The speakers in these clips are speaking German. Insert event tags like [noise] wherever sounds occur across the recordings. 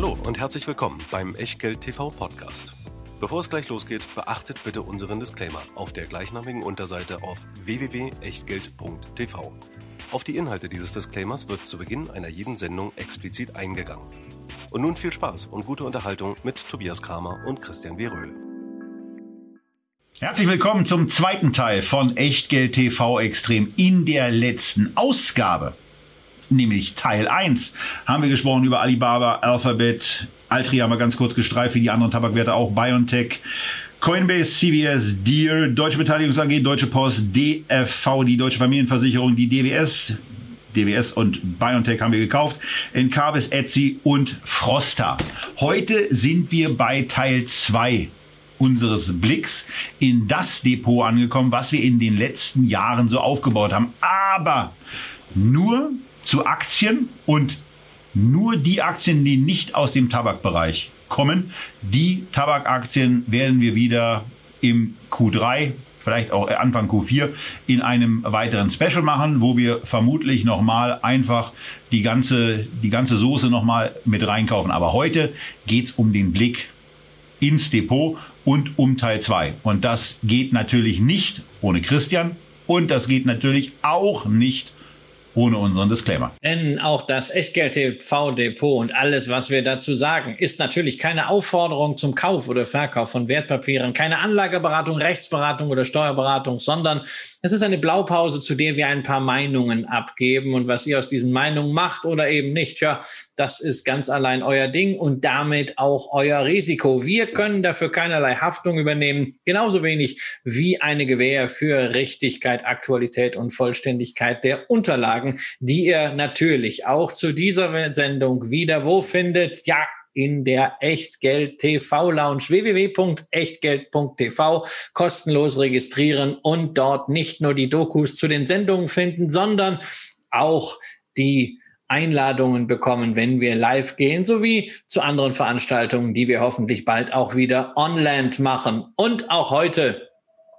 Hallo und herzlich willkommen beim Echtgeld TV Podcast. Bevor es gleich losgeht, beachtet bitte unseren Disclaimer auf der gleichnamigen Unterseite auf www.echtgeld.tv. Auf die Inhalte dieses Disclaimers wird zu Beginn einer jeden Sendung explizit eingegangen. Und nun viel Spaß und gute Unterhaltung mit Tobias Kramer und Christian W. Röhl. Herzlich willkommen zum zweiten Teil von Echtgeld TV Extrem in der letzten Ausgabe nämlich Teil 1, haben wir gesprochen über Alibaba, Alphabet, Altria haben wir ganz kurz gestreift, wie die anderen Tabakwerte auch, BioNTech, Coinbase, CVS, Deere, Deutsche Beteiligungs AG, Deutsche Post, DFV, die Deutsche Familienversicherung, die DWS, DWS und BioNTech haben wir gekauft, Encarvis, Etsy und Frosta. Heute sind wir bei Teil 2 unseres Blicks in das Depot angekommen, was wir in den letzten Jahren so aufgebaut haben. Aber nur zu Aktien und nur die Aktien, die nicht aus dem Tabakbereich kommen, die Tabakaktien werden wir wieder im Q3 vielleicht auch Anfang Q4 in einem weiteren Special machen, wo wir vermutlich nochmal einfach die ganze, die ganze Soße nochmal mit reinkaufen. Aber heute geht's um den Blick ins Depot und um Teil 2. Und das geht natürlich nicht ohne Christian und das geht natürlich auch nicht ohne unseren Disclaimer. Denn auch das Echtgeld-TV-Depot und alles, was wir dazu sagen, ist natürlich keine Aufforderung zum Kauf oder Verkauf von Wertpapieren, keine Anlageberatung, Rechtsberatung oder Steuerberatung, sondern es ist eine Blaupause, zu der wir ein paar Meinungen abgeben. Und was ihr aus diesen Meinungen macht oder eben nicht, ja, das ist ganz allein euer Ding und damit auch euer Risiko. Wir können dafür keinerlei Haftung übernehmen, genauso wenig wie eine Gewähr für Richtigkeit, Aktualität und Vollständigkeit der Unterlagen sagen, die ihr natürlich auch zu dieser Sendung wieder wo findet? Ja, in der Echtgeld TV Lounge www.echtgeld.tv kostenlos registrieren und dort nicht nur die Dokus zu den Sendungen finden, sondern auch die Einladungen bekommen, wenn wir live gehen, sowie zu anderen Veranstaltungen, die wir hoffentlich bald auch wieder online machen. Und auch heute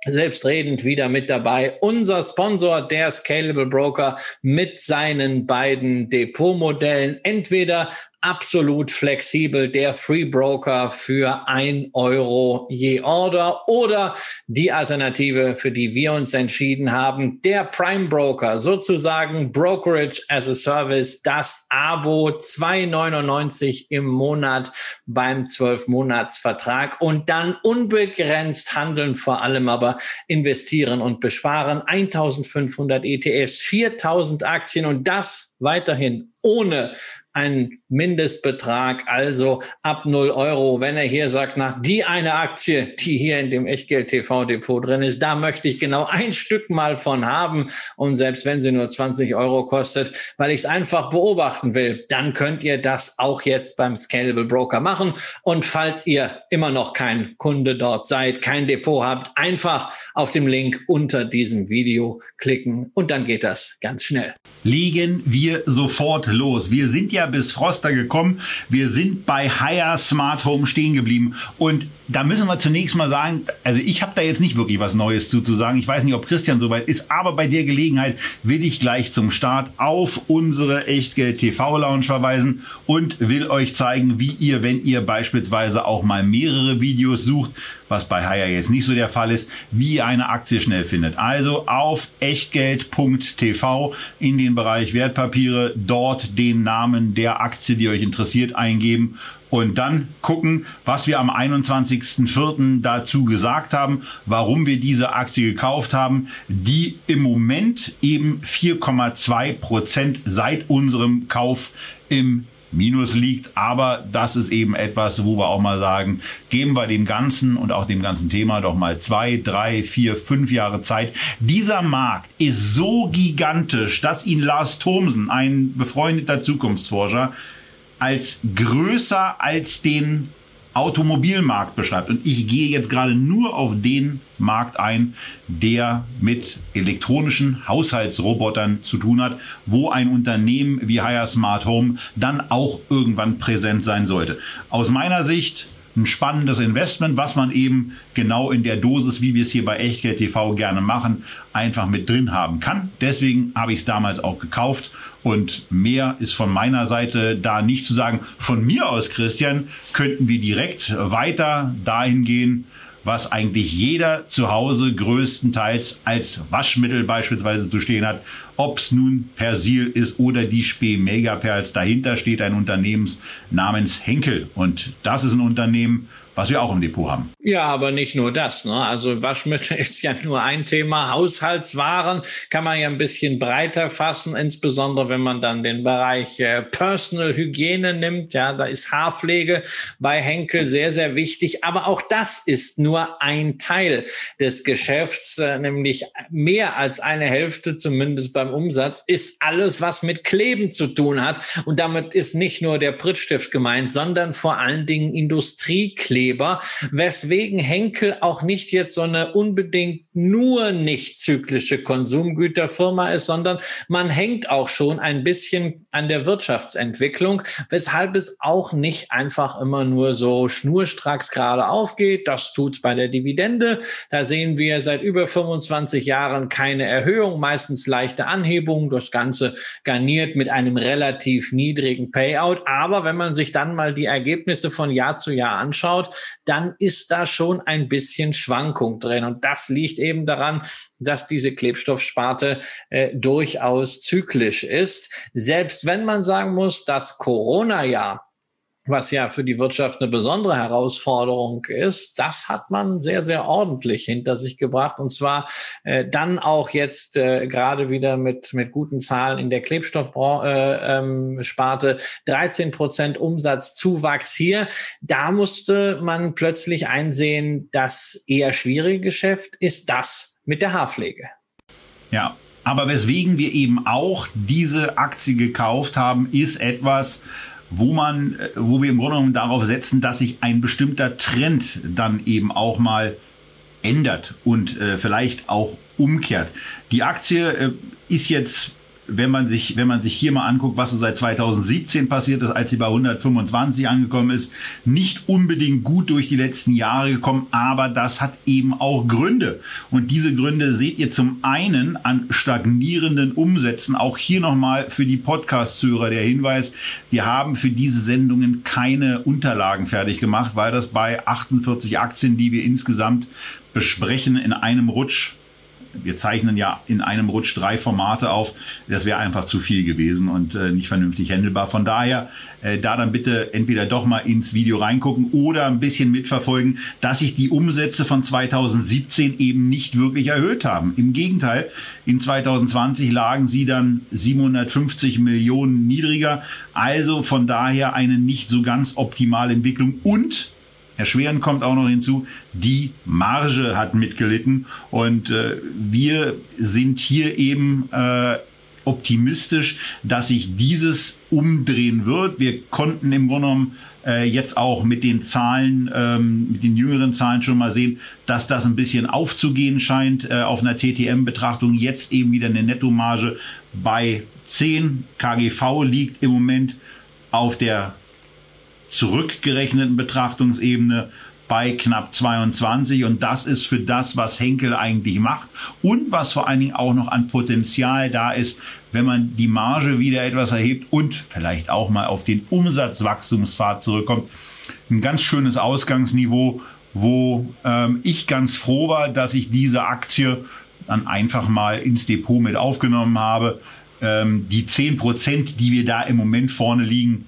selbstredend wieder mit dabei. Unser Sponsor, der Scalable Broker mit seinen beiden Depotmodellen. Entweder absolut flexibel der Free Broker für ein Euro je Order oder die Alternative, für die wir uns entschieden haben, der Prime Broker, sozusagen Brokerage as a Service, das Abo 2,99 im Monat beim 12-Monats-Vertrag und dann unbegrenzt handeln, vor allem aber investieren und besparen. 1500 ETFs, 4000 Aktien und das weiterhin ohne einen Mindestbetrag, also ab 0 Euro. Wenn er hier sagt, nach die eine Aktie, die hier in dem Echtgeld-TV-Depot drin ist, da möchte ich genau ein Stück mal von haben. Und selbst wenn sie nur 20 Euro kostet, weil ich es einfach beobachten will, dann könnt ihr das auch jetzt beim Scalable Broker machen. Und falls ihr immer noch kein Kunde dort seid, kein Depot habt, einfach auf dem Link unter diesem Video klicken und dann geht das ganz schnell. Legen wir sofort los. Wir sind ja bis Froster gekommen. Wir sind bei Higher Smart Home stehen geblieben. Und da müssen wir zunächst mal sagen, also ich habe da jetzt nicht wirklich was Neues zu, zu sagen. Ich weiß nicht, ob Christian soweit ist, aber bei der Gelegenheit will ich gleich zum Start auf unsere Echtgeld TV Lounge verweisen und will euch zeigen, wie ihr, wenn ihr beispielsweise auch mal mehrere Videos sucht, was bei Haya jetzt nicht so der Fall ist, wie ihr eine Aktie schnell findet. Also auf echtgeld.tv in den Bereich Wertpapiere, dort den Namen der Aktie, die euch interessiert, eingeben und dann gucken, was wir am 21.04. dazu gesagt haben, warum wir diese Aktie gekauft haben, die im Moment eben 4,2 Prozent seit unserem Kauf im Minus liegt, aber das ist eben etwas, wo wir auch mal sagen, geben wir dem Ganzen und auch dem ganzen Thema doch mal zwei, drei, vier, fünf Jahre Zeit. Dieser Markt ist so gigantisch, dass ihn Lars Thomsen, ein befreundeter Zukunftsforscher, als größer als den Automobilmarkt beschreibt. Und ich gehe jetzt gerade nur auf den Markt ein, der mit elektronischen Haushaltsrobotern zu tun hat, wo ein Unternehmen wie Hire Smart Home dann auch irgendwann präsent sein sollte. Aus meiner Sicht ein spannendes Investment, was man eben genau in der Dosis, wie wir es hier bei Echtgeld TV gerne machen, einfach mit drin haben kann. Deswegen habe ich es damals auch gekauft und mehr ist von meiner Seite da nicht zu sagen. Von mir aus, Christian, könnten wir direkt weiter dahin gehen, was eigentlich jeder zu Hause größtenteils als Waschmittel beispielsweise zu stehen hat. Ob es nun Persil ist oder die Spee Megaperls. Dahinter steht ein Unternehmen namens Henkel. Und das ist ein Unternehmen, was wir auch im Depot haben. Ja, aber nicht nur das. Ne? Also Waschmittel [laughs] ist ja nur ein Thema. Haushaltswaren kann man ja ein bisschen breiter fassen, insbesondere wenn man dann den Bereich äh, Personal Hygiene nimmt. Ja, da ist Haarpflege bei Henkel sehr, sehr wichtig. Aber auch das ist nur ein Teil des Geschäfts, äh, nämlich mehr als eine Hälfte, zumindest beim Umsatz, ist alles, was mit Kleben zu tun hat. Und damit ist nicht nur der Prittstift gemeint, sondern vor allen Dingen Industriekleben. Arbeitgeber, weswegen Henkel auch nicht jetzt so eine unbedingt nur nicht zyklische Konsumgüterfirma ist, sondern man hängt auch schon ein bisschen an der Wirtschaftsentwicklung, weshalb es auch nicht einfach immer nur so schnurstracks gerade aufgeht. Das tut's bei der Dividende. Da sehen wir seit über 25 Jahren keine Erhöhung, meistens leichte Anhebung. Das Ganze garniert mit einem relativ niedrigen Payout. Aber wenn man sich dann mal die Ergebnisse von Jahr zu Jahr anschaut, dann ist da schon ein bisschen Schwankung drin. Und das liegt eben daran, dass diese Klebstoffsparte äh, durchaus zyklisch ist. Selbst wenn man sagen muss, das Corona-Jahr was ja für die Wirtschaft eine besondere Herausforderung ist, das hat man sehr, sehr ordentlich hinter sich gebracht. Und zwar äh, dann auch jetzt äh, gerade wieder mit, mit guten Zahlen in der Klebstoffsparte. Äh, ähm, 13 Prozent Umsatzzuwachs hier. Da musste man plötzlich einsehen, das eher schwierige Geschäft ist das mit der Haarpflege. Ja, aber weswegen wir eben auch diese Aktie gekauft haben, ist etwas, wo man, äh, wo wir im Grunde genommen darauf setzen, dass sich ein bestimmter Trend dann eben auch mal ändert und äh, vielleicht auch umkehrt. Die Aktie äh, ist jetzt wenn man sich, wenn man sich hier mal anguckt, was so seit 2017 passiert ist, als sie bei 125 angekommen ist, nicht unbedingt gut durch die letzten Jahre gekommen, aber das hat eben auch Gründe. Und diese Gründe seht ihr zum einen an stagnierenden Umsätzen. Auch hier nochmal für die Podcast-Hörer der Hinweis, wir haben für diese Sendungen keine Unterlagen fertig gemacht, weil das bei 48 Aktien, die wir insgesamt besprechen, in einem Rutsch wir zeichnen ja in einem Rutsch drei Formate auf. Das wäre einfach zu viel gewesen und äh, nicht vernünftig handelbar. Von daher äh, da dann bitte entweder doch mal ins Video reingucken oder ein bisschen mitverfolgen, dass sich die Umsätze von 2017 eben nicht wirklich erhöht haben. Im Gegenteil, in 2020 lagen sie dann 750 Millionen niedriger. Also von daher eine nicht so ganz optimale Entwicklung und Erschwerend kommt auch noch hinzu, die Marge hat mitgelitten und äh, wir sind hier eben äh, optimistisch, dass sich dieses umdrehen wird. Wir konnten im Grunde genommen äh, jetzt auch mit den Zahlen, ähm, mit den jüngeren Zahlen schon mal sehen, dass das ein bisschen aufzugehen scheint äh, auf einer TTM-Betrachtung. Jetzt eben wieder eine Nettomarge bei 10. KGV liegt im Moment auf der zurückgerechneten Betrachtungsebene bei knapp 22 und das ist für das, was Henkel eigentlich macht und was vor allen Dingen auch noch an Potenzial da ist, wenn man die Marge wieder etwas erhebt und vielleicht auch mal auf den Umsatzwachstumspfad zurückkommt. Ein ganz schönes Ausgangsniveau, wo ähm, ich ganz froh war, dass ich diese Aktie dann einfach mal ins Depot mit aufgenommen habe. Ähm, die 10 Prozent, die wir da im Moment vorne liegen,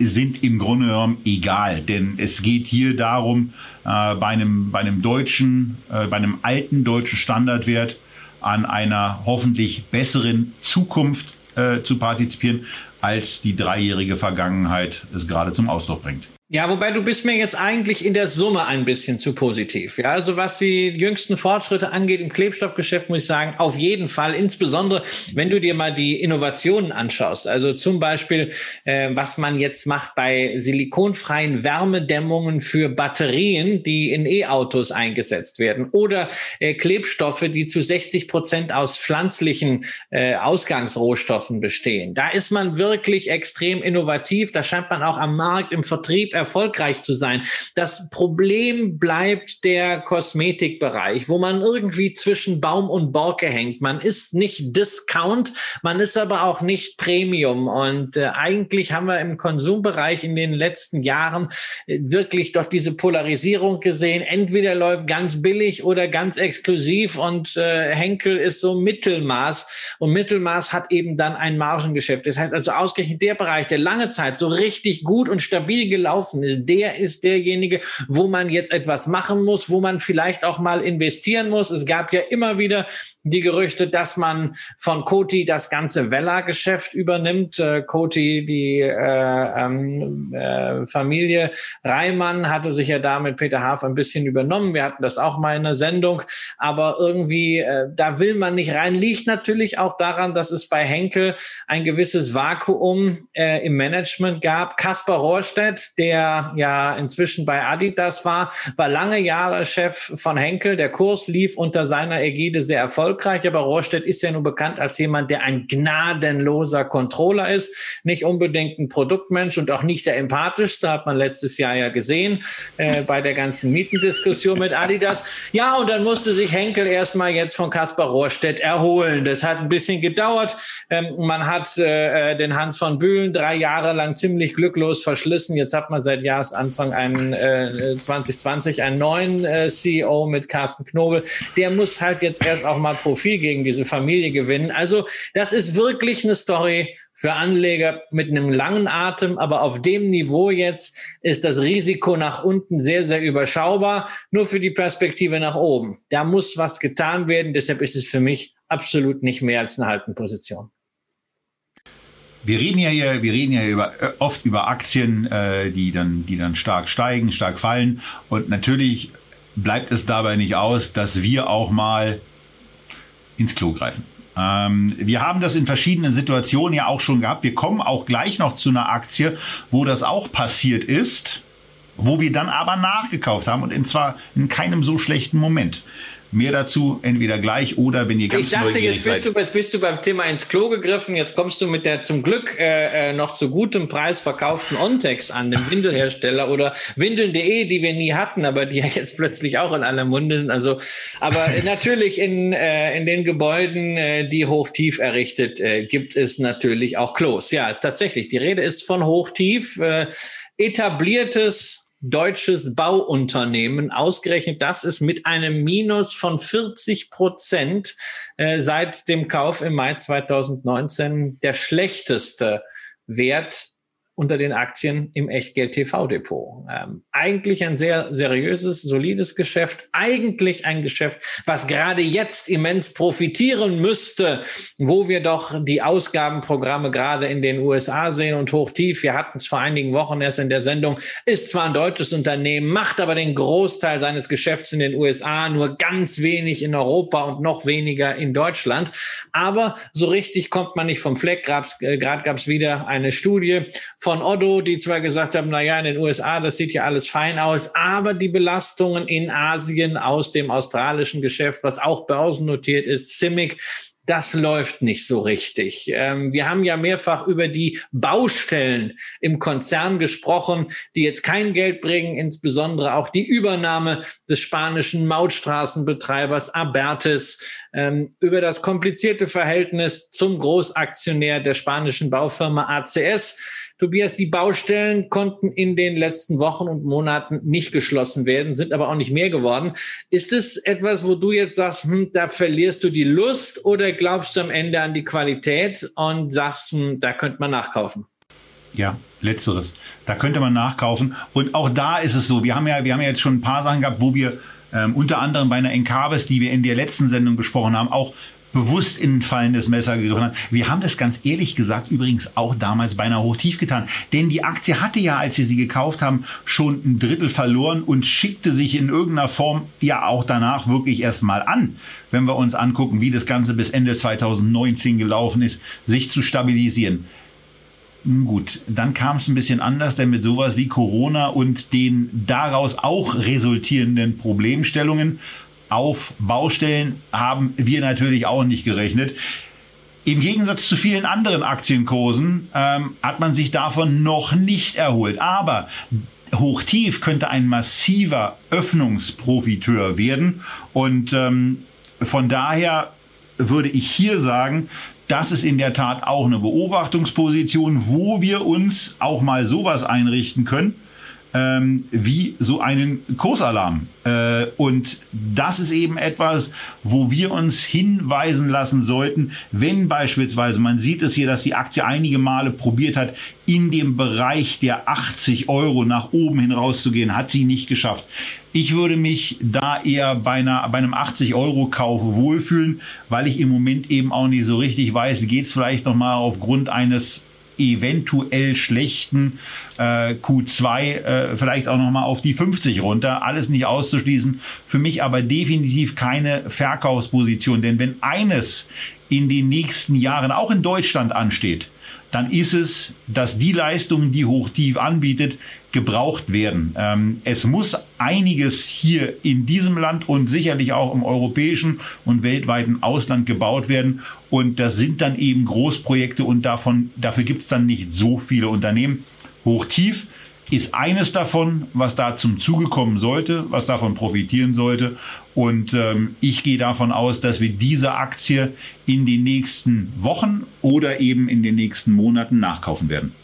sind im Grunde genommen egal, denn es geht hier darum, äh, bei einem, bei einem deutschen, äh, bei einem alten deutschen Standardwert an einer hoffentlich besseren Zukunft äh, zu partizipieren, als die dreijährige Vergangenheit es gerade zum Ausdruck bringt. Ja, wobei du bist mir jetzt eigentlich in der Summe ein bisschen zu positiv. Ja, also was die jüngsten Fortschritte angeht im Klebstoffgeschäft, muss ich sagen, auf jeden Fall. Insbesondere, wenn du dir mal die Innovationen anschaust. Also zum Beispiel, äh, was man jetzt macht bei silikonfreien Wärmedämmungen für Batterien, die in E-Autos eingesetzt werden. Oder äh, Klebstoffe, die zu 60 Prozent aus pflanzlichen äh, Ausgangsrohstoffen bestehen. Da ist man wirklich extrem innovativ. Da scheint man auch am Markt, im Vertrieb erfolgreich zu sein. Das Problem bleibt der Kosmetikbereich, wo man irgendwie zwischen Baum und Borke hängt. Man ist nicht Discount, man ist aber auch nicht Premium. Und äh, eigentlich haben wir im Konsumbereich in den letzten Jahren äh, wirklich doch diese Polarisierung gesehen. Entweder läuft ganz billig oder ganz exklusiv und äh, Henkel ist so Mittelmaß. Und Mittelmaß hat eben dann ein Margengeschäft. Das heißt also ausgerechnet der Bereich, der lange Zeit so richtig gut und stabil gelaufen ist, der ist derjenige, wo man jetzt etwas machen muss, wo man vielleicht auch mal investieren muss. Es gab ja immer wieder die Gerüchte, dass man von Coty das ganze Vella-Geschäft übernimmt. Äh, Coty, die äh, ähm, äh, Familie Reimann, hatte sich ja da mit Peter Haaf ein bisschen übernommen. Wir hatten das auch mal in der Sendung. Aber irgendwie, äh, da will man nicht rein. Liegt natürlich auch daran, dass es bei Henkel ein gewisses Vakuum äh, im Management gab. Kaspar Rohrstedt, der ja inzwischen bei Adidas war, war lange Jahre Chef von Henkel. Der Kurs lief unter seiner Ägide sehr erfolgreich, aber Rohrstedt ist ja nun bekannt als jemand, der ein gnadenloser Controller ist, nicht unbedingt ein Produktmensch und auch nicht der empathischste, hat man letztes Jahr ja gesehen äh, bei der ganzen Mietendiskussion mit Adidas. Ja, und dann musste sich Henkel erstmal jetzt von Kaspar Rohrstedt erholen. Das hat ein bisschen gedauert. Ähm, man hat äh, den Hans von Bühlen drei Jahre lang ziemlich glücklos verschlissen. Jetzt hat man seit Jahresanfang einen äh, 2020 einen neuen äh, CEO mit Carsten Knobel. Der muss halt jetzt erst auch mal Profil gegen diese Familie gewinnen. Also das ist wirklich eine Story für Anleger mit einem langen Atem, aber auf dem Niveau jetzt ist das Risiko nach unten sehr, sehr überschaubar, nur für die Perspektive nach oben. Da muss was getan werden, deshalb ist es für mich absolut nicht mehr als eine Haltenposition. Wir reden ja hier, wir reden ja über, oft über Aktien, äh, die dann, die dann stark steigen, stark fallen. Und natürlich bleibt es dabei nicht aus, dass wir auch mal ins Klo greifen. Ähm, wir haben das in verschiedenen Situationen ja auch schon gehabt. Wir kommen auch gleich noch zu einer Aktie, wo das auch passiert ist, wo wir dann aber nachgekauft haben und zwar in keinem so schlechten Moment. Mehr dazu entweder gleich oder wenn ihr ganz Ich dachte, jetzt bist, seid. du, jetzt bist du beim Thema ins Klo gegriffen. Jetzt kommst du mit der zum Glück äh, äh noch zu gutem Preis verkauften Ontex an, dem Windelhersteller oder Windeln.de, die wir nie hatten, aber die ja jetzt plötzlich auch in aller Munde sind. Also, aber [laughs] natürlich in, äh, in den Gebäuden, äh, die hochtief errichtet, äh, gibt es natürlich auch Klos. Ja, tatsächlich. Die Rede ist von hochtief. Äh, etabliertes deutsches Bauunternehmen. Ausgerechnet das ist mit einem Minus von 40 Prozent äh, seit dem Kauf im Mai 2019 der schlechteste Wert unter den Aktien im Echtgeld-TV-Depot. Ähm, eigentlich ein sehr seriöses, solides Geschäft. Eigentlich ein Geschäft, was gerade jetzt immens profitieren müsste, wo wir doch die Ausgabenprogramme gerade in den USA sehen und hochtief. Wir hatten es vor einigen Wochen erst in der Sendung. Ist zwar ein deutsches Unternehmen, macht aber den Großteil seines Geschäfts in den USA, nur ganz wenig in Europa und noch weniger in Deutschland. Aber so richtig kommt man nicht vom Fleck. Gerade gab es wieder eine Studie von von Otto, die zwar gesagt haben, na ja, in den USA, das sieht ja alles fein aus, aber die Belastungen in Asien aus dem australischen Geschäft, was auch börsennotiert ist, CIMIC, das läuft nicht so richtig. Ähm, wir haben ja mehrfach über die Baustellen im Konzern gesprochen, die jetzt kein Geld bringen, insbesondere auch die Übernahme des spanischen Mautstraßenbetreibers Abertis, ähm, über das komplizierte Verhältnis zum Großaktionär der spanischen Baufirma ACS Tobias, die Baustellen konnten in den letzten Wochen und Monaten nicht geschlossen werden, sind aber auch nicht mehr geworden. Ist es etwas, wo du jetzt sagst, hm, da verlierst du die Lust oder glaubst du am Ende an die Qualität und sagst, hm, da könnte man nachkaufen? Ja, letzteres. Da könnte man nachkaufen. Und auch da ist es so, wir haben ja, wir haben ja jetzt schon ein paar Sachen gehabt, wo wir ähm, unter anderem bei einer Encarvis, die wir in der letzten Sendung besprochen haben, auch bewusst in ein fallendes Messer gegriffen hat. Wir haben das ganz ehrlich gesagt übrigens auch damals beinahe hochtief getan. Denn die Aktie hatte ja, als wir sie gekauft haben, schon ein Drittel verloren und schickte sich in irgendeiner Form ja auch danach wirklich erstmal an, wenn wir uns angucken, wie das Ganze bis Ende 2019 gelaufen ist, sich zu stabilisieren. Gut, dann kam es ein bisschen anders, denn mit sowas wie Corona und den daraus auch resultierenden Problemstellungen auf Baustellen haben wir natürlich auch nicht gerechnet. Im Gegensatz zu vielen anderen Aktienkursen ähm, hat man sich davon noch nicht erholt. Aber Hochtief könnte ein massiver Öffnungsprofiteur werden. Und ähm, von daher würde ich hier sagen, das ist in der Tat auch eine Beobachtungsposition, wo wir uns auch mal sowas einrichten können ähm, wie so einen Kursalarm. Äh, und das ist eben etwas, wo wir uns hinweisen lassen sollten, wenn beispielsweise, man sieht es hier, dass die Aktie einige Male probiert hat, in dem Bereich der 80 Euro nach oben hin rauszugehen, hat sie nicht geschafft. Ich würde mich da eher bei, einer, bei einem 80 Euro Kauf wohlfühlen, weil ich im Moment eben auch nicht so richtig weiß, geht es vielleicht nochmal aufgrund eines eventuell schlechten äh, Q2 äh, vielleicht auch nochmal auf die 50 runter. Alles nicht auszuschließen. Für mich aber definitiv keine Verkaufsposition. Denn wenn eines in den nächsten Jahren auch in Deutschland ansteht, dann ist es, dass die Leistungen, die Hochtief anbietet, gebraucht werden. Ähm, es muss einiges hier in diesem Land und sicherlich auch im europäischen und weltweiten Ausland gebaut werden. Und das sind dann eben Großprojekte und davon, dafür gibt es dann nicht so viele Unternehmen. Hochtief ist eines davon, was da zum Zuge kommen sollte, was davon profitieren sollte. Und ähm, ich gehe davon aus, dass wir diese Aktie in den nächsten Wochen oder eben in den nächsten Monaten nachkaufen werden.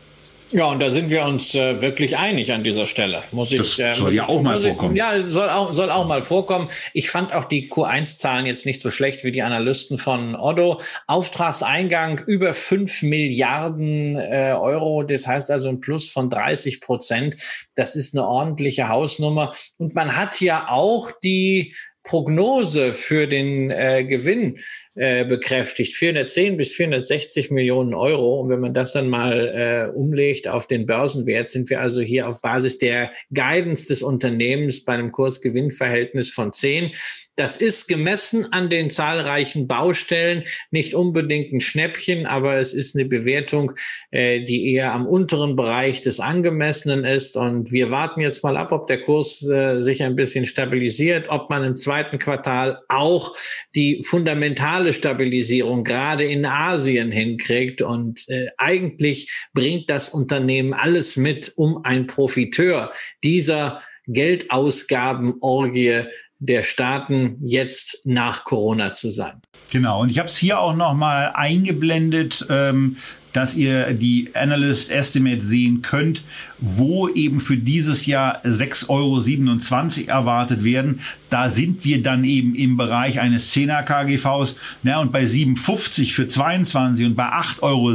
Ja, und da sind wir uns äh, wirklich einig an dieser Stelle. Muss ich, das äh, soll ja auch mal vorkommen. Ja, soll auch, soll auch mal vorkommen. Ich fand auch die Q1-Zahlen jetzt nicht so schlecht wie die Analysten von Otto. Auftragseingang über fünf Milliarden äh, Euro. Das heißt also ein Plus von 30 Prozent. Das ist eine ordentliche Hausnummer. Und man hat ja auch die Prognose für den äh, Gewinn äh, bekräftigt. 410 bis 460 Millionen Euro. Und wenn man das dann mal äh, umlegt auf den Börsenwert, sind wir also hier auf Basis der Guidance des Unternehmens bei einem Kurs-Gewinn-Verhältnis von 10. Das ist gemessen an den zahlreichen Baustellen nicht unbedingt ein Schnäppchen, aber es ist eine Bewertung, äh, die eher am unteren Bereich des Angemessenen ist. Und wir warten jetzt mal ab, ob der Kurs äh, sich ein bisschen stabilisiert, ob man im zweiten Quartal auch die fundamentale Stabilisierung gerade in Asien hinkriegt. Und äh, eigentlich bringt das Unternehmen alles mit, um ein Profiteur dieser Geldausgabenorgie der Staaten jetzt nach Corona zu sein. Genau, und ich habe es hier auch nochmal eingeblendet, ähm, dass ihr die Analyst Estimate sehen könnt, wo eben für dieses Jahr 6,27 Euro erwartet werden. Da sind wir dann eben im Bereich eines 10er KGVs. Ja, und bei 7,50 für 22 und bei 8,60 Euro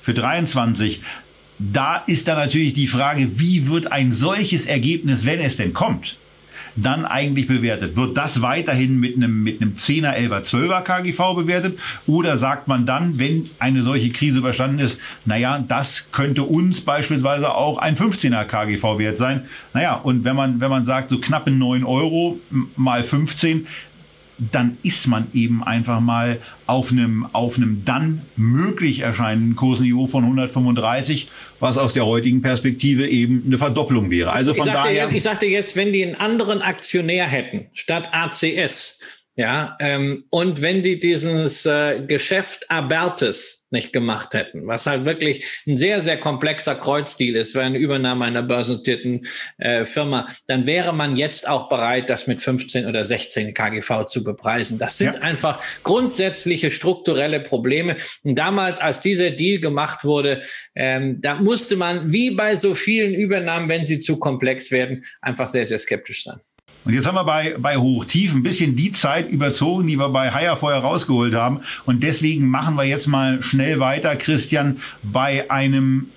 für 23, da ist dann natürlich die Frage, wie wird ein solches Ergebnis, wenn es denn kommt, dann eigentlich bewertet? Wird das weiterhin mit einem, mit einem 10er, 11er, 12er KGV bewertet? Oder sagt man dann, wenn eine solche Krise überstanden ist, naja, das könnte uns beispielsweise auch ein 15er KGV wert sein? Naja, und wenn man, wenn man sagt, so knappe 9 Euro mal 15, dann ist man eben einfach mal auf einem, auf einem dann möglich erscheinenden Kursniveau von 135, was aus der heutigen Perspektive eben eine Verdopplung wäre. Also von ich sagte, daher. Ich sagte jetzt, wenn die einen anderen Aktionär hätten, statt ACS, ja, ähm, und wenn die dieses äh, Geschäft Abertes nicht gemacht hätten, was halt wirklich ein sehr, sehr komplexer Kreuzdeal ist, für eine Übernahme einer börsennotierten äh, Firma, dann wäre man jetzt auch bereit, das mit 15 oder 16 KGV zu bepreisen. Das sind ja. einfach grundsätzliche strukturelle Probleme. Und damals, als dieser Deal gemacht wurde, ähm, da musste man, wie bei so vielen Übernahmen, wenn sie zu komplex werden, einfach sehr, sehr skeptisch sein. Und jetzt haben wir bei, bei Hochtief ein bisschen die Zeit überzogen, die wir bei Haier vorher rausgeholt haben. Und deswegen machen wir jetzt mal schnell weiter, Christian, bei einem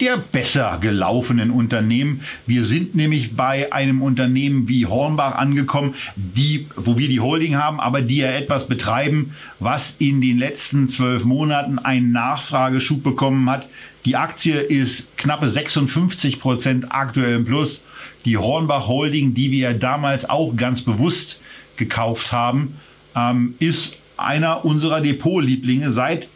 der besser gelaufenen Unternehmen. Wir sind nämlich bei einem Unternehmen wie Hornbach angekommen, die, wo wir die Holding haben, aber die ja etwas betreiben, was in den letzten zwölf Monaten einen Nachfrageschub bekommen hat. Die Aktie ist knappe 56 Prozent aktuell im Plus die Hornbach Holding, die wir damals auch ganz bewusst gekauft haben, ähm, ist einer unserer Depotlieblinge seit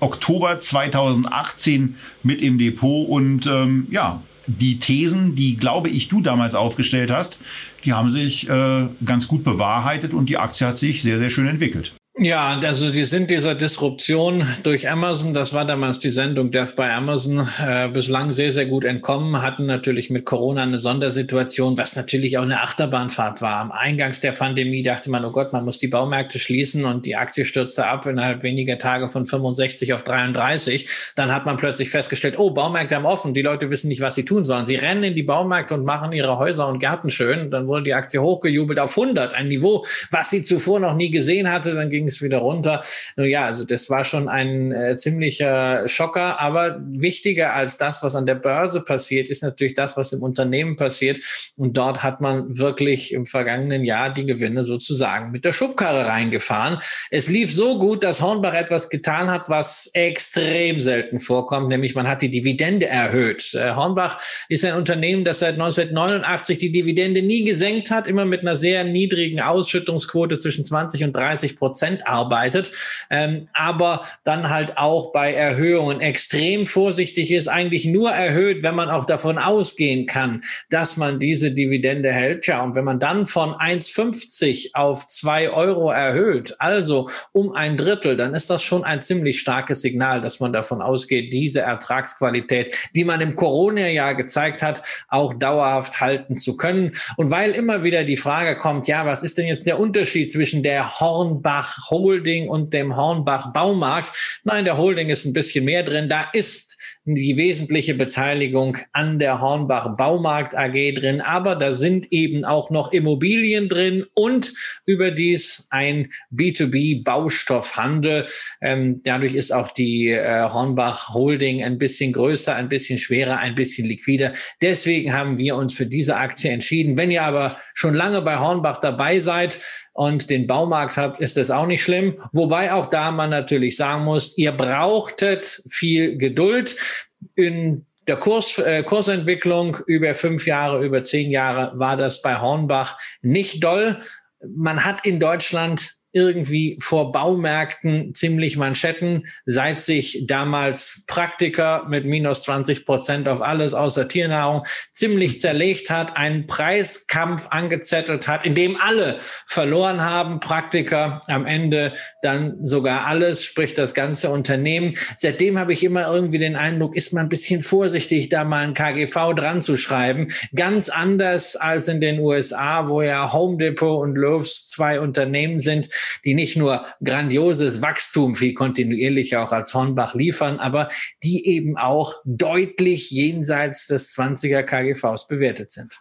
Oktober 2018 mit im Depot und ähm, ja, die Thesen, die glaube ich du damals aufgestellt hast, die haben sich äh, ganz gut bewahrheitet und die Aktie hat sich sehr, sehr schön entwickelt. Ja, also die sind dieser Disruption durch Amazon, das war damals die Sendung Death by Amazon, äh, bislang sehr, sehr gut entkommen, hatten natürlich mit Corona eine Sondersituation, was natürlich auch eine Achterbahnfahrt war. Am Eingangs der Pandemie dachte man, oh Gott, man muss die Baumärkte schließen und die Aktie stürzte ab innerhalb weniger Tage von 65 auf 33. Dann hat man plötzlich festgestellt, oh, Baumärkte haben offen, die Leute wissen nicht, was sie tun sollen. Sie rennen in die Baumärkte und machen ihre Häuser und Gärten schön. Dann wurde die Aktie hochgejubelt auf 100, ein Niveau, was sie zuvor noch nie gesehen hatte. Dann ging ging es wieder runter. Nun ja, also das war schon ein äh, ziemlicher Schocker, aber wichtiger als das, was an der Börse passiert, ist natürlich das, was im Unternehmen passiert. Und dort hat man wirklich im vergangenen Jahr die Gewinne sozusagen mit der Schubkarre reingefahren. Es lief so gut, dass Hornbach etwas getan hat, was extrem selten vorkommt, nämlich man hat die Dividende erhöht. Äh, Hornbach ist ein Unternehmen, das seit 1989 die Dividende nie gesenkt hat, immer mit einer sehr niedrigen Ausschüttungsquote zwischen 20 und 30 Prozent Prozent arbeitet, ähm, aber dann halt auch bei Erhöhungen extrem vorsichtig ist, eigentlich nur erhöht, wenn man auch davon ausgehen kann, dass man diese Dividende hält. Ja, und wenn man dann von 1,50 auf 2 Euro erhöht, also um ein Drittel, dann ist das schon ein ziemlich starkes Signal, dass man davon ausgeht, diese Ertragsqualität, die man im Corona-Jahr gezeigt hat, auch dauerhaft halten zu können. Und weil immer wieder die Frage kommt, ja, was ist denn jetzt der Unterschied zwischen der Hornbach Holding und dem Hornbach Baumarkt. Nein, der Holding ist ein bisschen mehr drin. Da ist die wesentliche Beteiligung an der Hornbach Baumarkt AG drin, aber da sind eben auch noch Immobilien drin und überdies ein B2B Baustoffhandel. Ähm, dadurch ist auch die äh, Hornbach Holding ein bisschen größer, ein bisschen schwerer, ein bisschen liquider. Deswegen haben wir uns für diese Aktie entschieden. Wenn ihr aber schon lange bei Hornbach dabei seid und den Baumarkt habt, ist das auch nicht schlimm. Wobei auch da man natürlich sagen muss, ihr brauchtet viel Geduld in der Kurs, äh, Kursentwicklung über fünf Jahre, über zehn Jahre war das bei Hornbach nicht doll. Man hat in Deutschland irgendwie vor Baumärkten ziemlich Manschetten, seit sich damals Praktiker mit minus 20 Prozent auf alles außer Tiernahrung ziemlich zerlegt hat, einen Preiskampf angezettelt hat, in dem alle verloren haben, Praktiker am Ende dann sogar alles, sprich das ganze Unternehmen. Seitdem habe ich immer irgendwie den Eindruck, ist man ein bisschen vorsichtig, da mal ein KGV dran zu schreiben. Ganz anders als in den USA, wo ja Home Depot und Lowe's zwei Unternehmen sind, die nicht nur grandioses Wachstum viel kontinuierlicher auch als Hornbach liefern, aber die eben auch deutlich jenseits des 20er KGVs bewertet sind.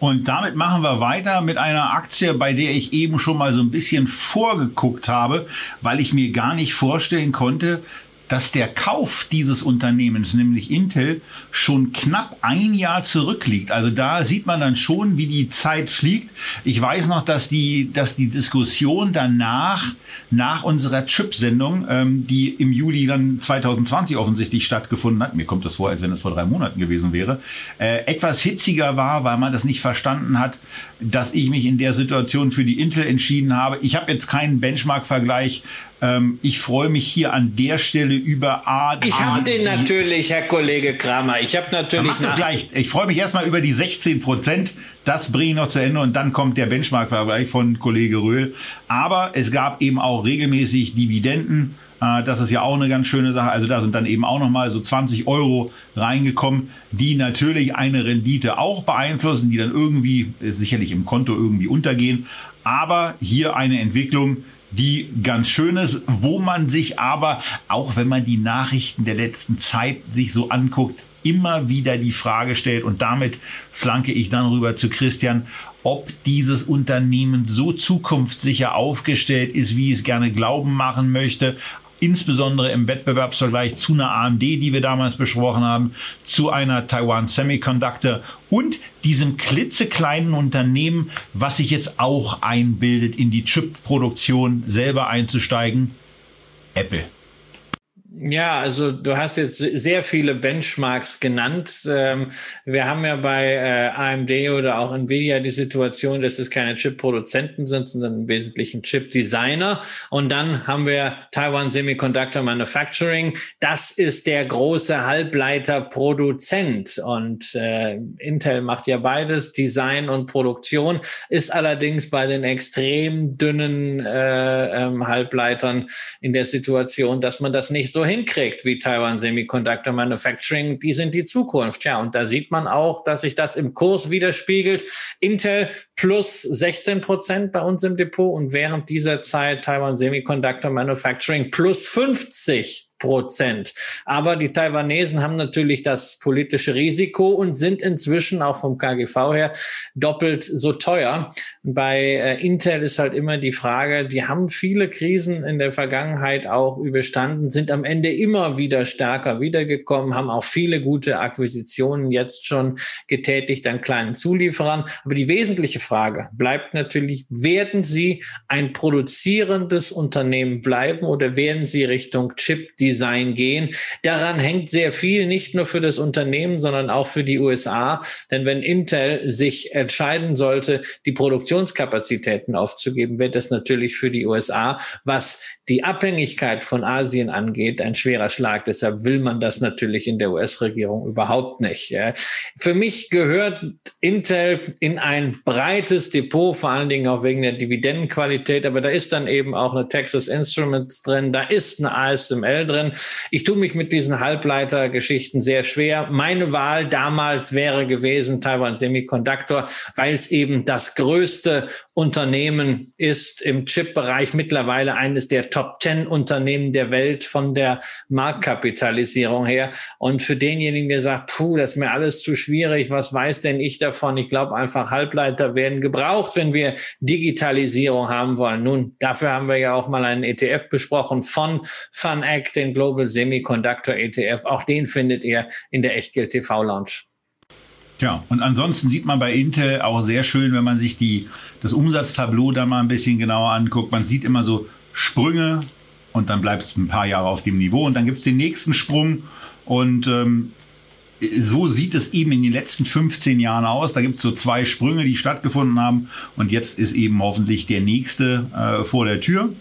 Und damit machen wir weiter mit einer Aktie, bei der ich eben schon mal so ein bisschen vorgeguckt habe, weil ich mir gar nicht vorstellen konnte, dass der Kauf dieses Unternehmens, nämlich Intel, schon knapp ein Jahr zurückliegt. Also da sieht man dann schon, wie die Zeit fliegt. Ich weiß noch, dass die, dass die Diskussion danach, nach unserer Chip-Sendung, ähm, die im Juli dann 2020 offensichtlich stattgefunden hat, mir kommt das vor, als wenn es vor drei Monaten gewesen wäre, äh, etwas hitziger war, weil man das nicht verstanden hat, dass ich mich in der Situation für die Intel entschieden habe. Ich habe jetzt keinen Benchmark-Vergleich ähm, ich freue mich hier an der Stelle über A. Ich habe den natürlich, Herr Kollege Kramer. Ich habe natürlich. Mach das gleich. Ich freue mich erstmal über die 16 Prozent. Das bringe ich noch zu Ende und dann kommt der Benchmark-Vergleich von Kollege Röhl. Aber es gab eben auch regelmäßig Dividenden. Äh, das ist ja auch eine ganz schöne Sache. Also da sind dann eben auch nochmal so 20 Euro reingekommen, die natürlich eine Rendite auch beeinflussen, die dann irgendwie sicherlich im Konto irgendwie untergehen. Aber hier eine Entwicklung, die ganz schön ist, wo man sich aber, auch wenn man die Nachrichten der letzten Zeit sich so anguckt, immer wieder die Frage stellt und damit flanke ich dann rüber zu Christian, ob dieses Unternehmen so zukunftssicher aufgestellt ist, wie es gerne glauben machen möchte, insbesondere im Wettbewerbsvergleich zu einer AMD, die wir damals besprochen haben, zu einer Taiwan Semiconductor und diesem klitzekleinen Unternehmen, was sich jetzt auch einbildet, in die Chip-Produktion selber einzusteigen, Apple. Ja, also du hast jetzt sehr viele Benchmarks genannt. Ähm, wir haben ja bei äh, AMD oder auch Nvidia die Situation, dass es keine Chip-Produzenten sind, sondern im Wesentlichen Chip-Designer. Und dann haben wir Taiwan Semiconductor Manufacturing. Das ist der große Halbleiterproduzent. Und äh, Intel macht ja beides, Design und Produktion, ist allerdings bei den extrem dünnen äh, ähm, Halbleitern in der Situation, dass man das nicht so hinkriegt wie Taiwan Semiconductor Manufacturing, die sind die Zukunft. Ja, und da sieht man auch, dass sich das im Kurs widerspiegelt. Intel plus 16 Prozent bei uns im Depot und während dieser Zeit Taiwan Semiconductor Manufacturing plus 50 Prozent. Aber die Taiwanesen haben natürlich das politische Risiko und sind inzwischen auch vom KGV her doppelt so teuer. Bei äh, Intel ist halt immer die Frage, die haben viele Krisen in der Vergangenheit auch überstanden, sind am Ende immer wieder stärker wiedergekommen, haben auch viele gute Akquisitionen jetzt schon getätigt an kleinen Zulieferern. Aber die wesentliche Frage bleibt natürlich, werden sie ein produzierendes Unternehmen bleiben oder werden sie Richtung Chip Design gehen. Daran hängt sehr viel, nicht nur für das Unternehmen, sondern auch für die USA. Denn wenn Intel sich entscheiden sollte, die Produktionskapazitäten aufzugeben, wird das natürlich für die USA, was die Abhängigkeit von Asien angeht, ein schwerer Schlag. Deshalb will man das natürlich in der US-Regierung überhaupt nicht. Für mich gehört Intel in ein breites Depot, vor allen Dingen auch wegen der Dividendenqualität. Aber da ist dann eben auch eine Texas Instruments drin, da ist eine ASML drin drin. Ich tue mich mit diesen Halbleitergeschichten sehr schwer. Meine Wahl damals wäre gewesen Taiwan Semiconductor, weil es eben das größte Unternehmen ist im Chip-Bereich, mittlerweile eines der Top Ten Unternehmen der Welt von der Marktkapitalisierung her. Und für denjenigen, der sagt, puh, das ist mir alles zu schwierig, was weiß denn ich davon? Ich glaube einfach, Halbleiter werden gebraucht, wenn wir Digitalisierung haben wollen. Nun, dafür haben wir ja auch mal einen ETF besprochen von FunAct, den Global Semiconductor ETF. Auch den findet ihr in der Echtgeld TV Lounge. Ja, und ansonsten sieht man bei Intel auch sehr schön, wenn man sich die, das Umsatztableau da mal ein bisschen genauer anguckt. Man sieht immer so Sprünge und dann bleibt es ein paar Jahre auf dem Niveau und dann gibt es den nächsten Sprung und ähm, so sieht es eben in den letzten 15 Jahren aus. Da gibt es so zwei Sprünge, die stattgefunden haben und jetzt ist eben hoffentlich der nächste äh, vor der Tür.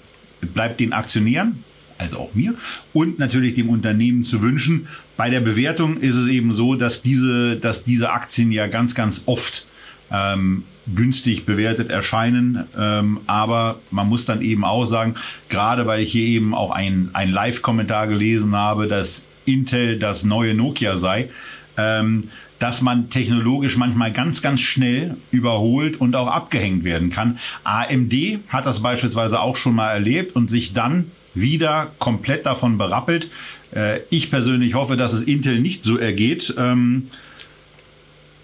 Bleibt den Aktionären also auch mir, und natürlich dem Unternehmen zu wünschen. Bei der Bewertung ist es eben so, dass diese, dass diese Aktien ja ganz, ganz oft ähm, günstig bewertet erscheinen. Ähm, aber man muss dann eben auch sagen, gerade weil ich hier eben auch ein, ein Live-Kommentar gelesen habe, dass Intel das neue Nokia sei, ähm, dass man technologisch manchmal ganz, ganz schnell überholt und auch abgehängt werden kann. AMD hat das beispielsweise auch schon mal erlebt und sich dann wieder komplett davon berappelt. Äh, ich persönlich hoffe, dass es Intel nicht so ergeht ähm,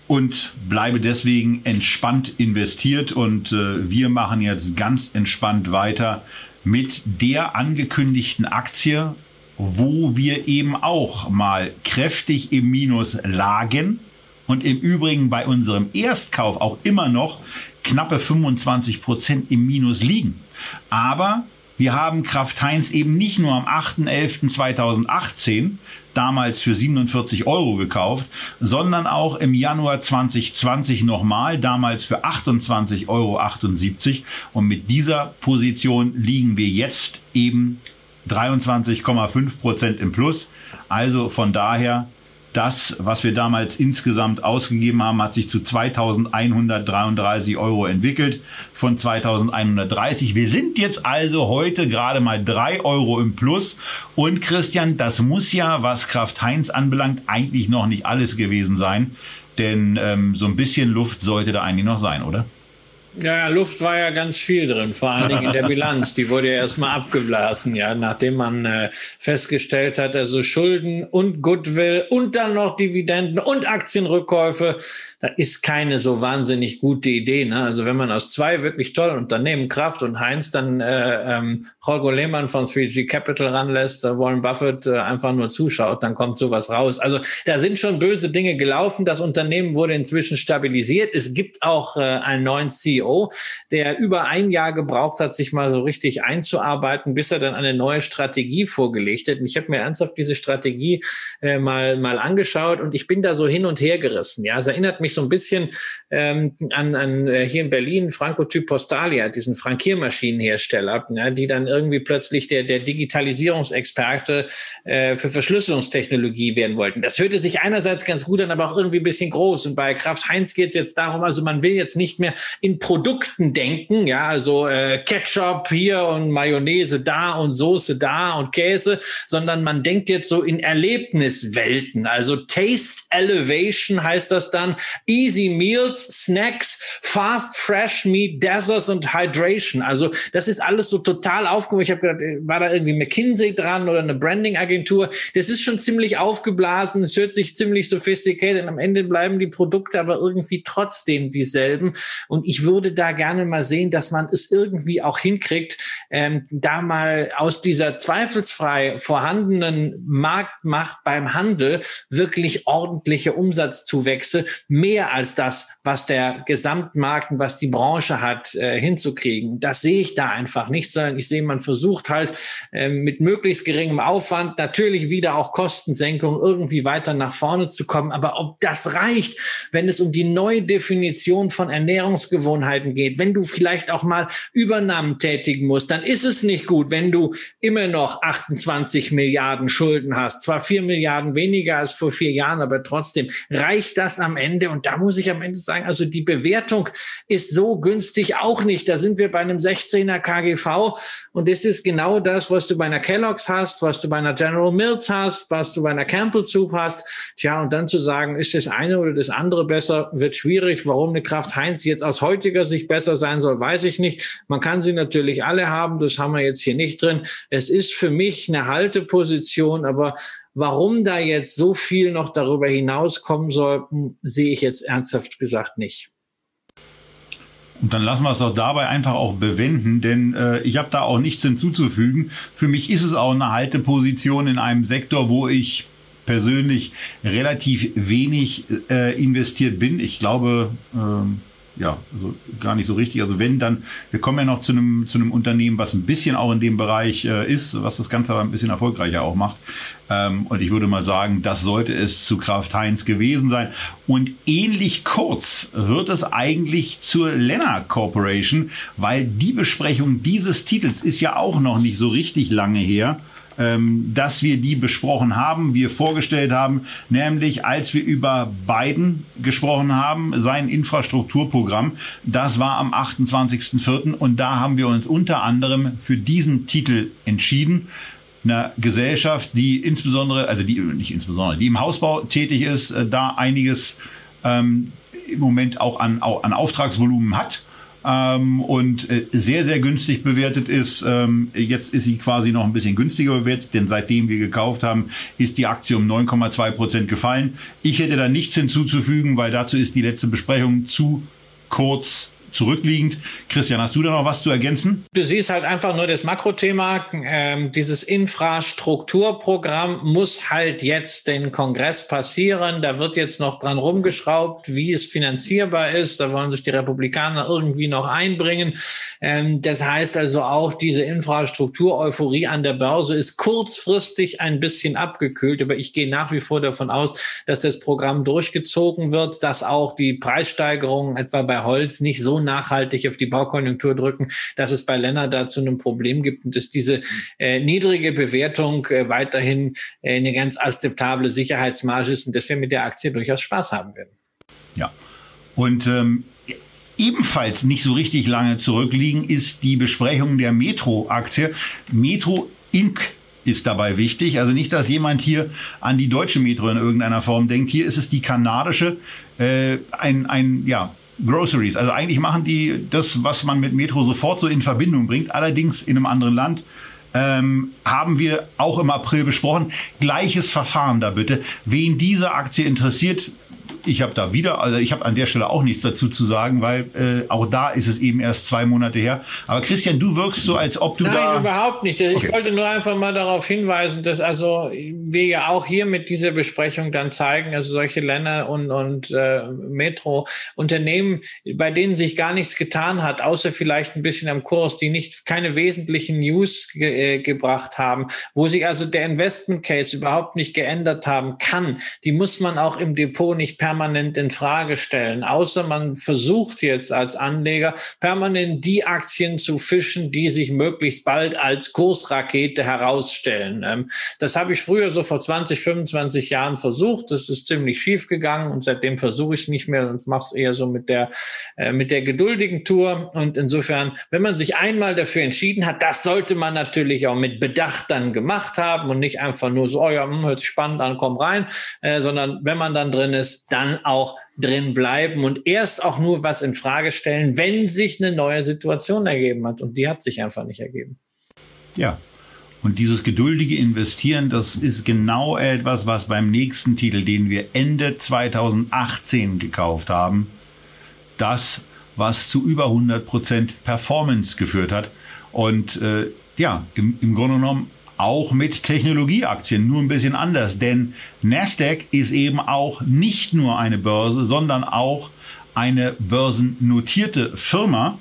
und bleibe deswegen entspannt investiert und äh, wir machen jetzt ganz entspannt weiter mit der angekündigten Aktie, wo wir eben auch mal kräftig im Minus lagen und im Übrigen bei unserem Erstkauf auch immer noch knappe 25 Prozent im Minus liegen. Aber wir haben Kraft Heinz eben nicht nur am 8.11.2018 damals für 47 Euro gekauft, sondern auch im Januar 2020 nochmal, damals für 28,78 Euro. Und mit dieser Position liegen wir jetzt eben 23,5 Prozent im Plus. Also von daher das, was wir damals insgesamt ausgegeben haben, hat sich zu 2133 Euro entwickelt von 2130. Wir sind jetzt also heute gerade mal drei Euro im Plus. Und Christian, das muss ja, was Kraft Heinz anbelangt, eigentlich noch nicht alles gewesen sein. Denn ähm, so ein bisschen Luft sollte da eigentlich noch sein, oder? Ja, Luft war ja ganz viel drin, vor allen Dingen in der [laughs] Bilanz. Die wurde ja erstmal abgeblasen, ja, nachdem man äh, festgestellt hat, also Schulden und Goodwill und dann noch Dividenden und Aktienrückkäufe. Da ist keine so wahnsinnig gute Idee. Ne? Also wenn man aus zwei wirklich tollen Unternehmen, Kraft und Heinz, dann äh, ähm, Holger Lehmann von 3G Capital ranlässt, äh, Warren Buffett äh, einfach nur zuschaut, dann kommt sowas raus. Also da sind schon böse Dinge gelaufen. Das Unternehmen wurde inzwischen stabilisiert. Es gibt auch äh, einen neuen CEO CEO, der über ein Jahr gebraucht hat, sich mal so richtig einzuarbeiten, bis er dann eine neue Strategie vorgelegt hat. Und ich habe mir ernsthaft diese Strategie äh, mal, mal angeschaut und ich bin da so hin und her gerissen. Ja, es erinnert mich so ein bisschen ähm, an, an äh, hier in Berlin Francotyp Postalia, diesen Frankiermaschinenhersteller, ja, die dann irgendwie plötzlich der, der Digitalisierungsexperte äh, für Verschlüsselungstechnologie werden wollten. Das hörte sich einerseits ganz gut an, aber auch irgendwie ein bisschen groß. Und bei Kraft Heinz geht es jetzt darum, also man will jetzt nicht mehr in Produkten denken, ja, also äh, Ketchup hier und Mayonnaise da und Soße da und Käse, sondern man denkt jetzt so in Erlebniswelten. Also Taste Elevation heißt das dann. Easy Meals, Snacks, Fast Fresh Meat, Deserts und Hydration. Also das ist alles so total aufgehoben. Ich habe gedacht, äh, war da irgendwie McKinsey dran oder eine Branding-Agentur? Das ist schon ziemlich aufgeblasen. Es hört sich ziemlich sophisticated. Am Ende bleiben die Produkte aber irgendwie trotzdem dieselben. Und ich würde da gerne mal sehen, dass man es irgendwie auch hinkriegt, ähm, da mal aus dieser zweifelsfrei vorhandenen Marktmacht beim Handel wirklich ordentliche Umsatzzuwächse, mehr als das, was der Gesamtmarkt und was die Branche hat, äh, hinzukriegen. Das sehe ich da einfach nicht, sondern ich sehe, man versucht halt äh, mit möglichst geringem Aufwand natürlich wieder auch Kostensenkung irgendwie weiter nach vorne zu kommen. Aber ob das reicht, wenn es um die neue Definition von Ernährungsgewohnheiten geht, wenn du vielleicht auch mal Übernahmen tätigen musst, dann ist es nicht gut, wenn du immer noch 28 Milliarden Schulden hast. Zwar vier Milliarden weniger als vor vier Jahren, aber trotzdem reicht das am Ende. Und da muss ich am Ende sagen, also die Bewertung ist so günstig auch nicht. Da sind wir bei einem 16er KGV. Und das ist genau das, was du bei einer Kellogg's hast, was du bei einer General Mills hast, was du bei einer Campbell Soup hast. Tja, und dann zu sagen, ist das eine oder das andere besser, wird schwierig. Warum eine Kraft Heinz jetzt aus heutiger Sicht besser sein soll, weiß ich nicht. Man kann sie natürlich alle haben. Das haben wir jetzt hier nicht drin. Es ist für mich eine Halteposition, aber warum da jetzt so viel noch darüber hinauskommen sollten, sehe ich jetzt ernsthaft gesagt nicht. Und dann lassen wir es doch dabei einfach auch bewenden, denn äh, ich habe da auch nichts hinzuzufügen. Für mich ist es auch eine Halteposition in einem Sektor, wo ich persönlich relativ wenig äh, investiert bin. Ich glaube, ähm, ja, also gar nicht so richtig. Also wenn dann, wir kommen ja noch zu einem zu einem Unternehmen, was ein bisschen auch in dem Bereich äh, ist, was das Ganze aber ein bisschen erfolgreicher auch macht. Ähm, und ich würde mal sagen, das sollte es zu Kraft Heinz gewesen sein. Und ähnlich kurz wird es eigentlich zur Lenner Corporation, weil die Besprechung dieses Titels ist ja auch noch nicht so richtig lange her ähm, dass wir die besprochen haben, wir vorgestellt haben, nämlich als wir über Biden gesprochen haben, sein Infrastrukturprogramm. Das war am 28.04. und da haben wir uns unter anderem für diesen Titel entschieden Eine Gesellschaft, die insbesondere, also die nicht insbesondere, die im Hausbau tätig ist, äh, da einiges ähm, im Moment auch an, auch an Auftragsvolumen hat ähm, und äh, sehr, sehr günstig bewertet ist. Ähm, jetzt ist sie quasi noch ein bisschen günstiger bewertet, denn seitdem wir gekauft haben, ist die Aktie um 9,2 Prozent gefallen. Ich hätte da nichts hinzuzufügen, weil dazu ist die letzte Besprechung zu kurz zurückliegend. Christian, hast du da noch was zu ergänzen? Du siehst halt einfach nur das Makrothema. Ähm, dieses Infrastrukturprogramm muss halt jetzt den Kongress passieren. Da wird jetzt noch dran rumgeschraubt, wie es finanzierbar ist. Da wollen sich die Republikaner irgendwie noch einbringen. Ähm, das heißt also auch, diese Infrastruktur-Euphorie an der Börse ist kurzfristig ein bisschen abgekühlt. Aber ich gehe nach wie vor davon aus, dass das Programm durchgezogen wird, dass auch die Preissteigerungen etwa bei Holz nicht so nachhaltig auf die Baukonjunktur drücken, dass es bei Ländern dazu ein Problem gibt und dass diese äh, niedrige Bewertung äh, weiterhin äh, eine ganz akzeptable Sicherheitsmarge ist und dass wir mit der Aktie durchaus Spaß haben werden. Ja. Und ähm, ebenfalls nicht so richtig lange zurückliegen ist die Besprechung der Metro-Aktie. Metro Inc ist dabei wichtig. Also nicht, dass jemand hier an die deutsche Metro in irgendeiner Form denkt. Hier ist es die kanadische, äh, ein, ein ja, Groceries. Also eigentlich machen die das, was man mit Metro sofort so in Verbindung bringt, allerdings in einem anderen Land. Ähm, haben wir auch im April besprochen. Gleiches Verfahren da bitte. Wen diese Aktie interessiert, ich habe da wieder, also ich habe an der Stelle auch nichts dazu zu sagen, weil äh, auch da ist es eben erst zwei Monate her. Aber Christian, du wirkst so, als ob du Nein, da. Nein, überhaupt nicht. Ich okay. wollte nur einfach mal darauf hinweisen, dass also wir ja auch hier mit dieser Besprechung dann zeigen, also solche Länder und, und äh, Metro-Unternehmen, bei denen sich gar nichts getan hat, außer vielleicht ein bisschen am Kurs, die nicht keine wesentlichen News ge äh, gebracht haben, wo sich also der Investment Case überhaupt nicht geändert haben kann, die muss man auch im Depot nicht permanent in Frage stellen, außer man versucht jetzt als Anleger permanent die Aktien zu fischen, die sich möglichst bald als Kursrakete herausstellen. Ähm, das habe ich früher so vor 20, 25 Jahren versucht. Das ist ziemlich schief gegangen und seitdem versuche ich es nicht mehr und mache es eher so mit der, äh, mit der geduldigen Tour. Und insofern, wenn man sich einmal dafür entschieden hat, das sollte man natürlich auch mit Bedacht dann gemacht haben und nicht einfach nur so, oh ja, hm, hört sich spannend an, komm rein, äh, sondern wenn man dann drin ist, dann auch drin bleiben und erst auch nur was in Frage stellen, wenn sich eine neue Situation ergeben hat. Und die hat sich einfach nicht ergeben. Ja. Und dieses geduldige Investieren, das ist genau etwas, was beim nächsten Titel, den wir Ende 2018 gekauft haben, das, was zu über 100% Performance geführt hat. Und äh, ja, im, im Grunde genommen auch mit Technologieaktien, nur ein bisschen anders. Denn Nasdaq ist eben auch nicht nur eine Börse, sondern auch eine börsennotierte Firma.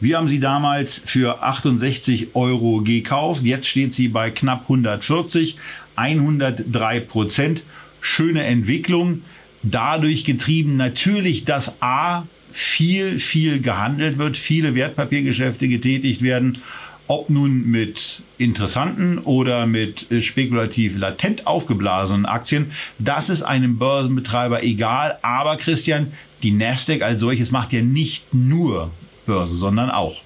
Wir haben sie damals für 68 Euro gekauft. Jetzt steht sie bei knapp 140, 103 Prozent. Schöne Entwicklung. Dadurch getrieben natürlich, dass A viel, viel gehandelt wird, viele Wertpapiergeschäfte getätigt werden ob nun mit interessanten oder mit äh, spekulativ latent aufgeblasenen Aktien, das ist einem Börsenbetreiber egal. Aber Christian, die Nasdaq als solches macht ja nicht nur Börse, sondern auch.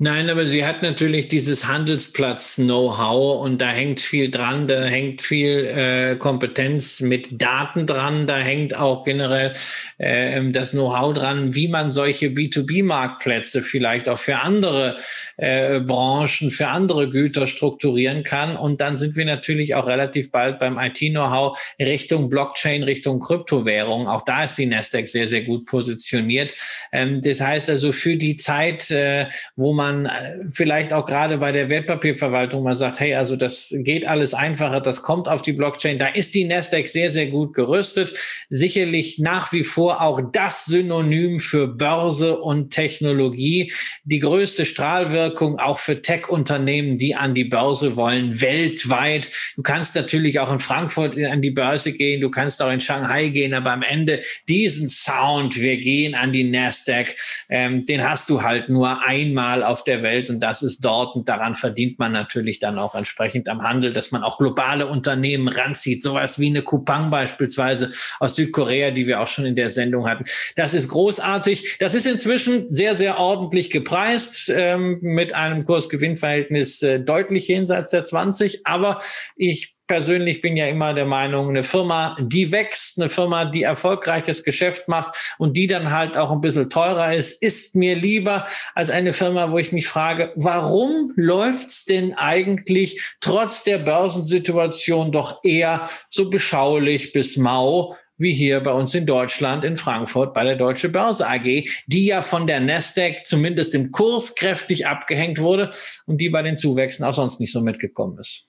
Nein, aber sie hat natürlich dieses Handelsplatz-Know-how und da hängt viel dran, da hängt viel äh, Kompetenz mit Daten dran, da hängt auch generell äh, das Know-how dran, wie man solche B2B-Marktplätze vielleicht auch für andere äh, Branchen, für andere Güter strukturieren kann. Und dann sind wir natürlich auch relativ bald beim IT-Know-how Richtung Blockchain, Richtung Kryptowährung. Auch da ist die Nasdaq sehr, sehr gut positioniert. Ähm, das heißt also für die Zeit, äh, wo man man äh, vielleicht auch gerade bei der Wertpapierverwaltung mal sagt, hey, also das geht alles einfacher, das kommt auf die Blockchain. Da ist die Nasdaq sehr, sehr gut gerüstet. Sicherlich nach wie vor auch das Synonym für Börse und Technologie. Die größte Strahlwirkung auch für Tech-Unternehmen, die an die Börse wollen, weltweit. Du kannst natürlich auch in Frankfurt an die Börse gehen, du kannst auch in Shanghai gehen, aber am Ende diesen Sound, wir gehen an die Nasdaq, ähm, den hast du halt nur einmal auf auf der Welt und das ist dort und daran verdient man natürlich dann auch entsprechend am Handel, dass man auch globale Unternehmen ranzieht, sowas wie eine Kupang beispielsweise aus Südkorea, die wir auch schon in der Sendung hatten. Das ist großartig. Das ist inzwischen sehr, sehr ordentlich gepreist ähm, mit einem Kursgewinnverhältnis äh, deutlich jenseits der 20, aber ich persönlich bin ja immer der Meinung, eine Firma, die wächst, eine Firma, die erfolgreiches Geschäft macht und die dann halt auch ein bisschen teurer ist, ist mir lieber als eine Firma, wo ich mich frage, warum läuft's denn eigentlich trotz der Börsensituation doch eher so beschaulich bis mau? wie hier bei uns in Deutschland, in Frankfurt bei der Deutsche Börse AG, die ja von der Nasdaq zumindest im Kurs kräftig abgehängt wurde und die bei den Zuwächsen auch sonst nicht so mitgekommen ist.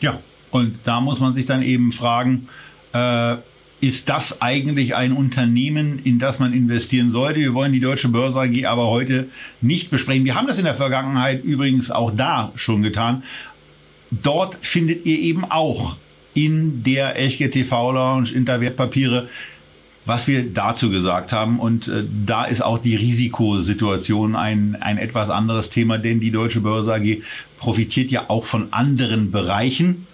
Ja, und da muss man sich dann eben fragen, äh, ist das eigentlich ein Unternehmen, in das man investieren sollte? Wir wollen die Deutsche Börse AG aber heute nicht besprechen. Wir haben das in der Vergangenheit übrigens auch da schon getan. Dort findet ihr eben auch in der Echtgeld TV Lounge Interwertpapiere was wir dazu gesagt haben. Und äh, da ist auch die Risikosituation ein, ein etwas anderes Thema, denn die Deutsche Börse AG profitiert ja auch von anderen Bereichen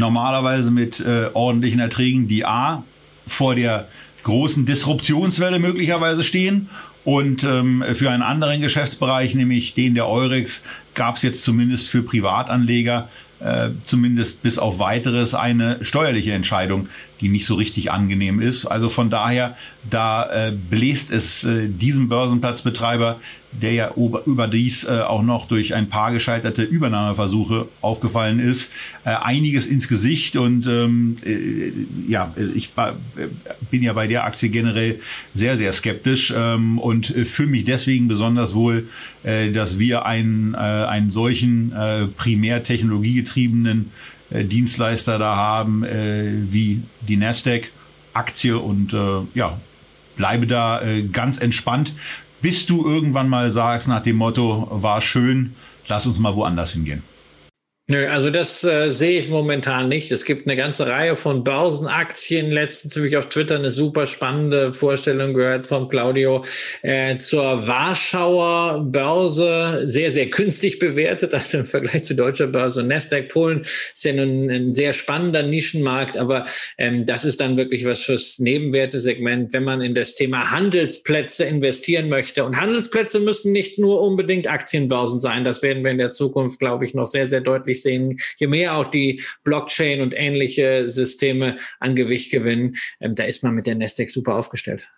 normalerweise mit äh, ordentlichen Erträgen, die A vor der großen Disruptionswelle möglicherweise stehen. Und ähm, für einen anderen Geschäftsbereich, nämlich den der Eurex, gab es jetzt zumindest für Privatanleger äh, zumindest bis auf weiteres eine steuerliche Entscheidung, die nicht so richtig angenehm ist. Also von daher, da äh, bläst es äh, diesem Börsenplatzbetreiber, der ja überdies äh, auch noch durch ein paar gescheiterte Übernahmeversuche aufgefallen ist, äh, einiges ins Gesicht. Und ähm, äh, ja, ich äh, bin ja bei der Aktie generell sehr, sehr skeptisch ähm, und fühle mich deswegen besonders wohl, äh, dass wir einen, äh, einen solchen äh, primär technologiegetriebenen äh, Dienstleister da haben, äh, wie die Nasdaq Aktie und äh, ja, bleibe da äh, ganz entspannt, bis du irgendwann mal sagst nach dem Motto, war schön, lass uns mal woanders hingehen. Nö, also das äh, sehe ich momentan nicht. Es gibt eine ganze Reihe von Börsenaktien. Letztens habe ich auf Twitter eine super spannende Vorstellung gehört von Claudio äh, zur Warschauer Börse. Sehr, sehr günstig bewertet, also im Vergleich zu deutscher Börse. Nasdaq Polen ist ja nun ein sehr spannender Nischenmarkt, aber ähm, das ist dann wirklich was fürs Nebenwertesegment, wenn man in das Thema Handelsplätze investieren möchte. Und Handelsplätze müssen nicht nur unbedingt Aktienbörsen sein. Das werden wir in der Zukunft, glaube ich, noch sehr, sehr deutlich sehen, je mehr auch die Blockchain und ähnliche Systeme an Gewicht gewinnen, ähm, da ist man mit der Nasdaq super aufgestellt.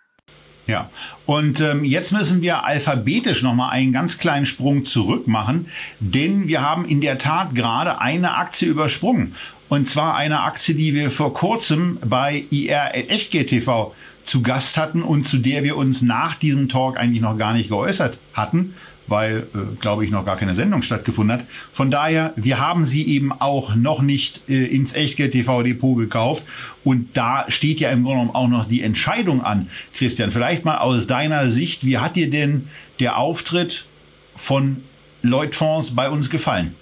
Ja, und ähm, jetzt müssen wir alphabetisch nochmal einen ganz kleinen Sprung zurück machen, denn wir haben in der Tat gerade eine Aktie übersprungen. Und zwar eine Aktie, die wir vor kurzem bei IR Echtgeld TV zu Gast hatten und zu der wir uns nach diesem Talk eigentlich noch gar nicht geäußert hatten weil, äh, glaube ich, noch gar keine Sendung stattgefunden hat. Von daher, wir haben sie eben auch noch nicht äh, ins Echtgeld TV Depot gekauft. Und da steht ja im Grunde genommen auch noch die Entscheidung an. Christian, vielleicht mal aus deiner Sicht, wie hat dir denn der Auftritt von Lloyd Fonds bei uns gefallen?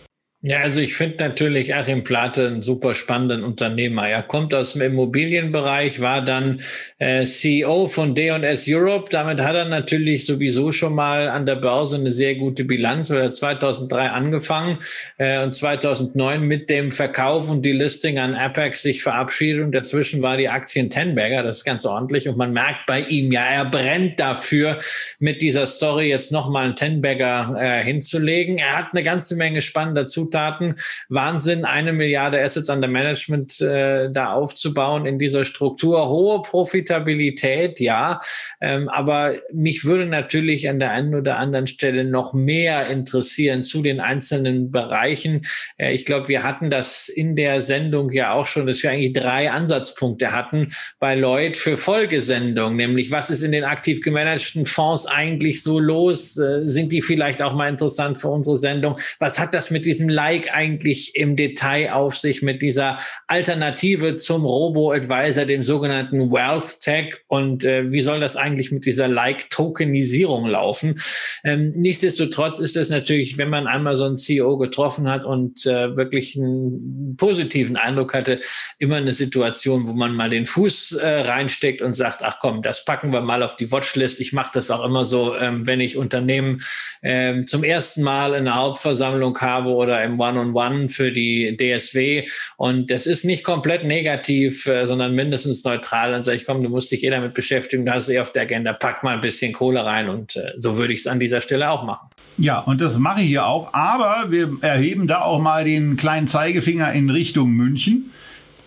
Ja, also ich finde natürlich Achim Plate einen super spannenden Unternehmer. Er kommt aus dem Immobilienbereich, war dann äh, CEO von D&S Europe. Damit hat er natürlich sowieso schon mal an der Börse eine sehr gute Bilanz, weil er 2003 angefangen äh, und 2009 mit dem Verkauf und die Listing an Apex sich verabschiedet und dazwischen war die Aktie in Tenberger. Das ist ganz ordentlich und man merkt bei ihm, ja, er brennt dafür, mit dieser Story jetzt nochmal einen Tenberger äh, hinzulegen. Er hat eine ganze Menge spannender Zutaten Zutaten. Wahnsinn, eine Milliarde Assets under Management äh, da aufzubauen in dieser Struktur. Hohe Profitabilität, ja. Ähm, aber mich würde natürlich an der einen oder anderen Stelle noch mehr interessieren zu den einzelnen Bereichen. Äh, ich glaube, wir hatten das in der Sendung ja auch schon, dass wir eigentlich drei Ansatzpunkte hatten bei Lloyd für Folgesendungen, nämlich was ist in den aktiv gemanagten Fonds eigentlich so los? Äh, sind die vielleicht auch mal interessant für unsere Sendung? Was hat das mit diesem Like eigentlich im Detail auf sich mit dieser Alternative zum Robo-Advisor, dem sogenannten Wealth Tech und äh, wie soll das eigentlich mit dieser Like-Tokenisierung laufen? Ähm, nichtsdestotrotz ist es natürlich, wenn man einmal so einen CEO getroffen hat und äh, wirklich einen positiven Eindruck hatte, immer eine Situation, wo man mal den Fuß äh, reinsteckt und sagt, ach komm, das packen wir mal auf die Watchlist. Ich mache das auch immer so, ähm, wenn ich Unternehmen ähm, zum ersten Mal in der Hauptversammlung habe oder im im One-on-One für die DSW. Und das ist nicht komplett negativ, äh, sondern mindestens neutral. Dann sage ich, komm, du musst dich eh damit beschäftigen, hast es eh auf der Agenda, pack mal ein bisschen Kohle rein. Und äh, so würde ich es an dieser Stelle auch machen. Ja, und das mache ich hier auch. Aber wir erheben da auch mal den kleinen Zeigefinger in Richtung München.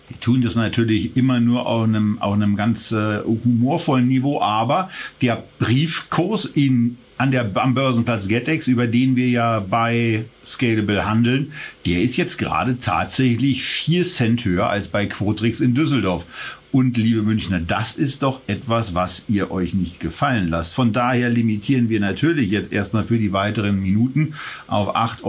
Wir tun das natürlich immer nur auf einem, auf einem ganz äh, humorvollen Niveau, aber der Briefkurs in an der, am Börsenplatz GetEx, über den wir ja bei Scalable handeln, der ist jetzt gerade tatsächlich vier Cent höher als bei Quotrix in Düsseldorf. Und liebe Münchner, das ist doch etwas, was ihr euch nicht gefallen lasst. Von daher limitieren wir natürlich jetzt erstmal für die weiteren Minuten auf 8,54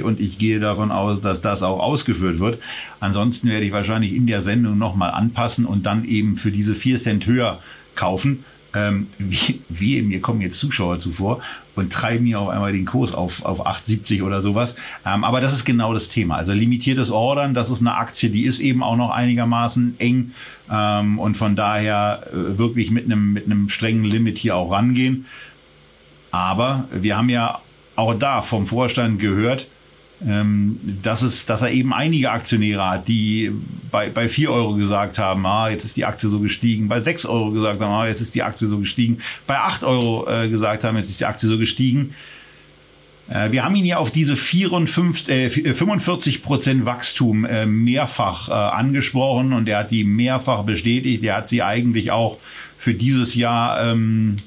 Euro und ich gehe davon aus, dass das auch ausgeführt wird. Ansonsten werde ich wahrscheinlich in der Sendung nochmal anpassen und dann eben für diese vier Cent höher kaufen ähm, wie, wie mir kommen jetzt Zuschauer zuvor und treiben hier auf einmal den Kurs auf, auf 8,70 oder sowas. Ähm, aber das ist genau das Thema. Also limitiertes Ordern, das ist eine Aktie, die ist eben auch noch einigermaßen eng ähm, und von daher äh, wirklich mit einem, mit einem strengen Limit hier auch rangehen. Aber wir haben ja auch da vom Vorstand gehört, dass, es, dass er eben einige Aktionäre hat, die bei, bei 4 Euro gesagt haben, ah, jetzt ist die Aktie so gestiegen, bei 6 Euro gesagt haben, ah, jetzt ist die Aktie so gestiegen, bei 8 Euro äh, gesagt haben, jetzt ist die Aktie so gestiegen. Äh, wir haben ihn ja auf diese 54, äh, 45 Prozent Wachstum äh, mehrfach äh, angesprochen und er hat die mehrfach bestätigt. Er hat sie eigentlich auch für dieses Jahr, ähm,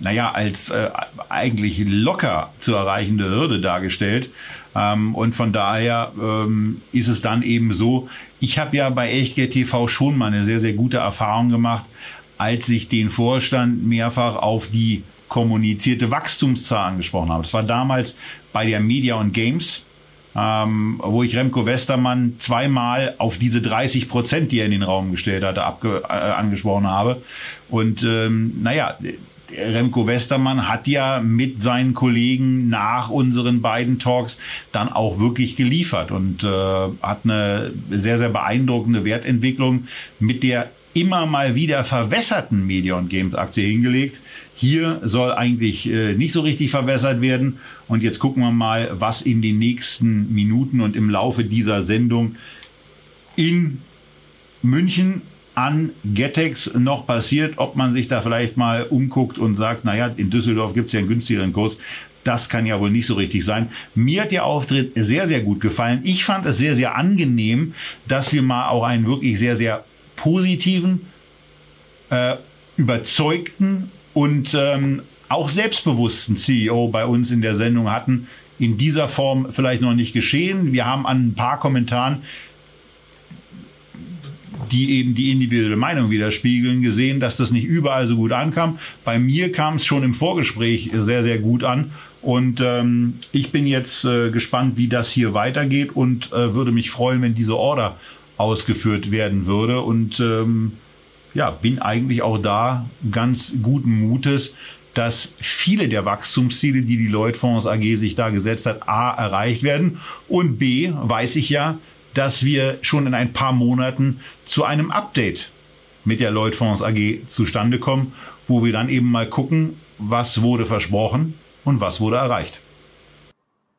naja, als äh, eigentlich locker zu erreichende Hürde dargestellt. Ähm, und von daher ähm, ist es dann eben so, ich habe ja bei Echtgeld TV schon mal eine sehr, sehr gute Erfahrung gemacht, als ich den Vorstand mehrfach auf die kommunizierte Wachstumszahl angesprochen habe. Das war damals bei der Media und Games, ähm, wo ich Remco Westermann zweimal auf diese 30 Prozent, die er in den Raum gestellt hatte, abge äh, angesprochen habe. Und ähm, naja, Remco Westermann hat ja mit seinen Kollegen nach unseren beiden Talks dann auch wirklich geliefert und äh, hat eine sehr, sehr beeindruckende Wertentwicklung mit der immer mal wieder verwässerten Media und Games Aktie hingelegt. Hier soll eigentlich äh, nicht so richtig verbessert werden. Und jetzt gucken wir mal, was in den nächsten Minuten und im Laufe dieser Sendung in München an Getex noch passiert, ob man sich da vielleicht mal umguckt und sagt, naja, in Düsseldorf gibt es ja einen günstigeren Kurs. Das kann ja wohl nicht so richtig sein. Mir hat der Auftritt sehr, sehr gut gefallen. Ich fand es sehr, sehr angenehm, dass wir mal auch einen wirklich sehr, sehr positiven, äh, überzeugten und ähm, auch selbstbewussten CEO bei uns in der Sendung hatten. In dieser Form vielleicht noch nicht geschehen. Wir haben an ein paar Kommentaren, die eben die individuelle Meinung widerspiegeln, gesehen, dass das nicht überall so gut ankam. Bei mir kam es schon im Vorgespräch sehr, sehr gut an. Und ähm, ich bin jetzt äh, gespannt, wie das hier weitergeht und äh, würde mich freuen, wenn diese Order ausgeführt werden würde. Und ähm, ja, bin eigentlich auch da ganz guten Mutes, dass viele der Wachstumsziele, die die Lloyd-Fonds AG sich da gesetzt hat, A, erreicht werden und B, weiß ich ja, dass wir schon in ein paar Monaten zu einem Update mit der Lloyd-Fonds AG zustande kommen, wo wir dann eben mal gucken, was wurde versprochen und was wurde erreicht.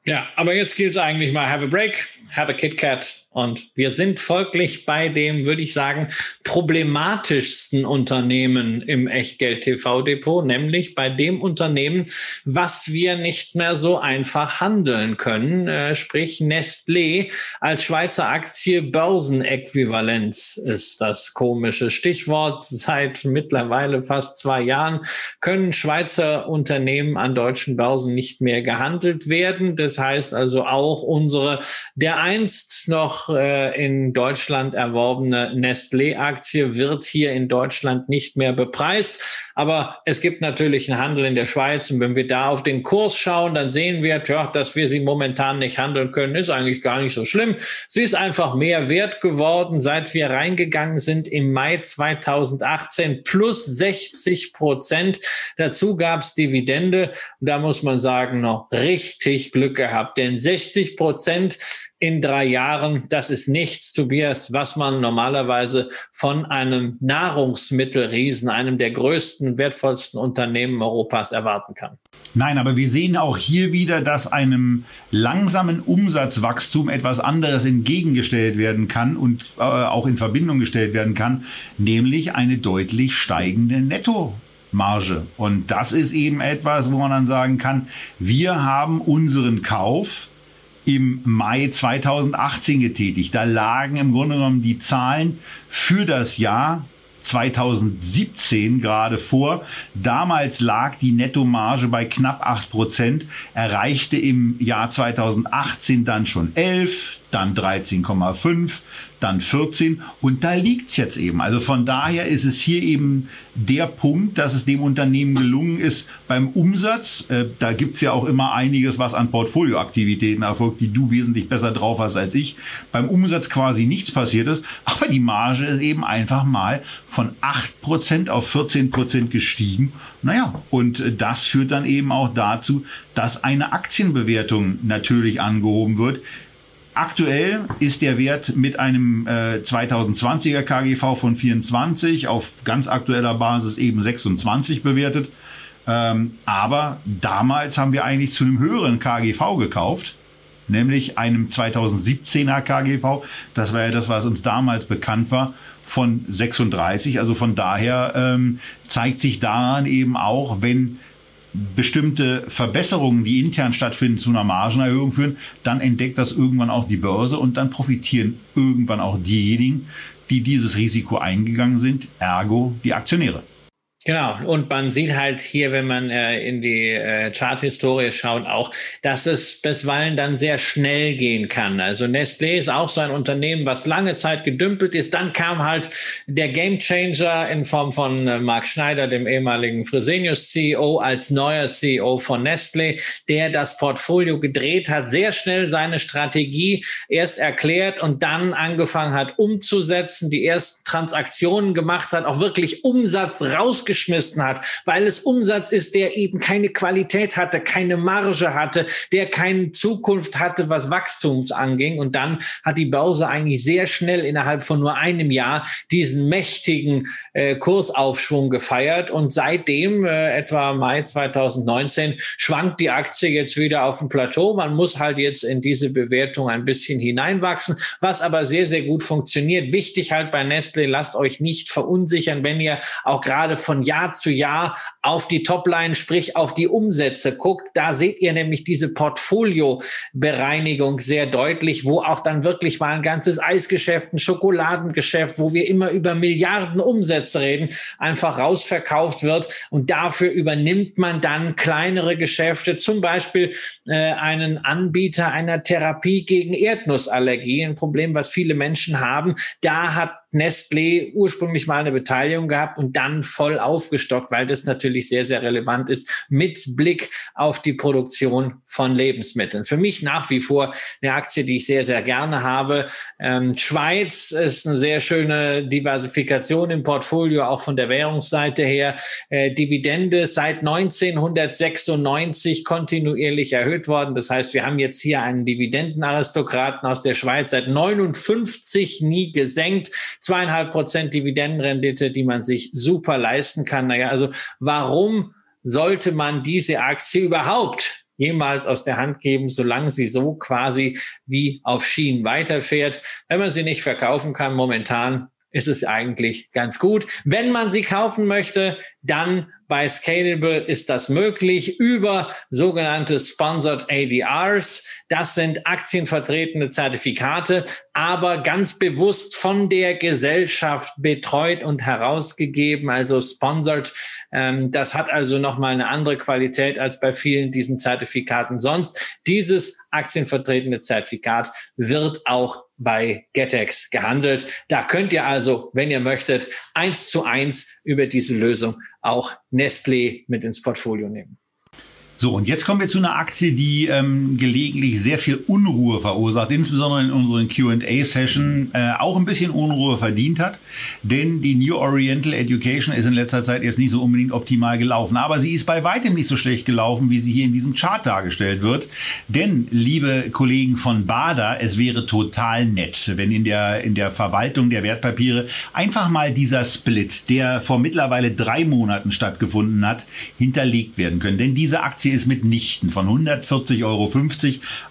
Ja, aber jetzt gilt es eigentlich mal, have a break, have a Kit Kat und wir sind folglich bei dem, würde ich sagen, problematischsten Unternehmen im Echtgeld-TV-Depot, nämlich bei dem Unternehmen, was wir nicht mehr so einfach handeln können, äh, sprich Nestlé als Schweizer Aktie Börsenäquivalenz ist das komische Stichwort. Seit mittlerweile fast zwei Jahren können Schweizer Unternehmen an deutschen Börsen nicht mehr gehandelt werden. Das heißt also auch unsere der einst noch noch äh, in Deutschland erworbene Nestlé-Aktie wird hier in Deutschland nicht mehr bepreist. Aber es gibt natürlich einen Handel in der Schweiz. Und wenn wir da auf den Kurs schauen, dann sehen wir, tja, dass wir sie momentan nicht handeln können, ist eigentlich gar nicht so schlimm. Sie ist einfach mehr wert geworden, seit wir reingegangen sind im Mai 2018 plus 60 Prozent. Dazu gab es Dividende. Und da muss man sagen, noch richtig Glück gehabt. Denn 60 Prozent in drei Jahren, das ist nichts, Tobias, was man normalerweise von einem Nahrungsmittelriesen, einem der größten, wertvollsten Unternehmen Europas erwarten kann. Nein, aber wir sehen auch hier wieder, dass einem langsamen Umsatzwachstum etwas anderes entgegengestellt werden kann und äh, auch in Verbindung gestellt werden kann, nämlich eine deutlich steigende Nettomarge. Und das ist eben etwas, wo man dann sagen kann, wir haben unseren Kauf im Mai 2018 getätigt. Da lagen im Grunde genommen die Zahlen für das Jahr 2017 gerade vor. Damals lag die Nettomarge bei knapp 8 Prozent, erreichte im Jahr 2018 dann schon 11, dann 13,5, dann 14 und da liegt's jetzt eben. Also von daher ist es hier eben der Punkt, dass es dem Unternehmen gelungen ist beim Umsatz, äh, da gibt's ja auch immer einiges, was an Portfolioaktivitäten erfolgt, die du wesentlich besser drauf hast als ich, beim Umsatz quasi nichts passiert ist, aber die Marge ist eben einfach mal von 8% auf 14% gestiegen. Naja, und das führt dann eben auch dazu, dass eine Aktienbewertung natürlich angehoben wird, Aktuell ist der Wert mit einem äh, 2020er KGV von 24 auf ganz aktueller Basis eben 26 bewertet. Ähm, aber damals haben wir eigentlich zu einem höheren KGV gekauft, nämlich einem 2017er KGV. Das war ja das, was uns damals bekannt war von 36. Also von daher ähm, zeigt sich daran eben auch, wenn bestimmte Verbesserungen, die intern stattfinden, zu einer Margenerhöhung führen, dann entdeckt das irgendwann auch die Börse und dann profitieren irgendwann auch diejenigen, die dieses Risiko eingegangen sind, ergo die Aktionäre. Genau, und man sieht halt hier, wenn man äh, in die äh, Charthistorie schaut, auch, dass es bisweilen dann sehr schnell gehen kann. Also Nestlé ist auch so ein Unternehmen, was lange Zeit gedümpelt ist. Dann kam halt der Gamechanger in Form von äh, Mark Schneider, dem ehemaligen Fresenius CEO, als neuer CEO von Nestlé, der das Portfolio gedreht hat, sehr schnell seine Strategie erst erklärt und dann angefangen hat umzusetzen, die ersten Transaktionen gemacht hat, auch wirklich Umsatz raus rausgeschmissen hat, weil es Umsatz ist, der eben keine Qualität hatte, keine Marge hatte, der keine Zukunft hatte, was Wachstums anging. Und dann hat die Börse eigentlich sehr schnell innerhalb von nur einem Jahr diesen mächtigen äh, Kursaufschwung gefeiert. Und seitdem, äh, etwa Mai 2019, schwankt die Aktie jetzt wieder auf dem Plateau. Man muss halt jetzt in diese Bewertung ein bisschen hineinwachsen, was aber sehr, sehr gut funktioniert. Wichtig halt bei Nestle, lasst euch nicht verunsichern, wenn ihr auch gerade von von Jahr zu Jahr auf die Topline, sprich auf die Umsätze guckt, da seht ihr nämlich diese Portfolio-Bereinigung sehr deutlich, wo auch dann wirklich mal ein ganzes Eisgeschäft, ein Schokoladengeschäft, wo wir immer über Milliarden Umsätze reden, einfach rausverkauft wird. Und dafür übernimmt man dann kleinere Geschäfte, zum Beispiel äh, einen Anbieter einer Therapie gegen Erdnussallergie, ein Problem, was viele Menschen haben. Da hat Nestlé ursprünglich mal eine Beteiligung gehabt und dann voll aufgestockt, weil das natürlich sehr, sehr relevant ist mit Blick auf die Produktion von Lebensmitteln. Für mich nach wie vor eine Aktie, die ich sehr, sehr gerne habe. Ähm, Schweiz ist eine sehr schöne Diversifikation im Portfolio, auch von der Währungsseite her. Äh, Dividende seit 1996 kontinuierlich erhöht worden. Das heißt, wir haben jetzt hier einen Dividendenaristokraten aus der Schweiz seit 59 nie gesenkt zweieinhalb Prozent Dividendenrendite, die man sich super leisten kann. Naja, also warum sollte man diese Aktie überhaupt jemals aus der Hand geben, solange sie so quasi wie auf Schienen weiterfährt. Wenn man sie nicht verkaufen kann momentan, ist es eigentlich ganz gut. Wenn man sie kaufen möchte, dann bei Scalable ist das möglich über sogenannte Sponsored ADRs. Das sind aktienvertretende Zertifikate, aber ganz bewusst von der Gesellschaft betreut und herausgegeben, also sponsored. Ähm, das hat also nochmal eine andere Qualität als bei vielen diesen Zertifikaten sonst. Dieses aktienvertretende Zertifikat wird auch bei GetEx gehandelt. Da könnt ihr also, wenn ihr möchtet, eins zu eins über diese Lösung auch Nestlé mit ins Portfolio nehmen. So, und jetzt kommen wir zu einer Aktie, die ähm, gelegentlich sehr viel Unruhe verursacht, insbesondere in unseren QA-Session äh, auch ein bisschen Unruhe verdient hat. Denn die New Oriental Education ist in letzter Zeit jetzt nicht so unbedingt optimal gelaufen. Aber sie ist bei weitem nicht so schlecht gelaufen, wie sie hier in diesem Chart dargestellt wird. Denn, liebe Kollegen von Bada, es wäre total nett, wenn in der, in der Verwaltung der Wertpapiere einfach mal dieser Split, der vor mittlerweile drei Monaten stattgefunden hat, hinterlegt werden können. Denn diese Aktie Aktie ist mitnichten von 140,50 Euro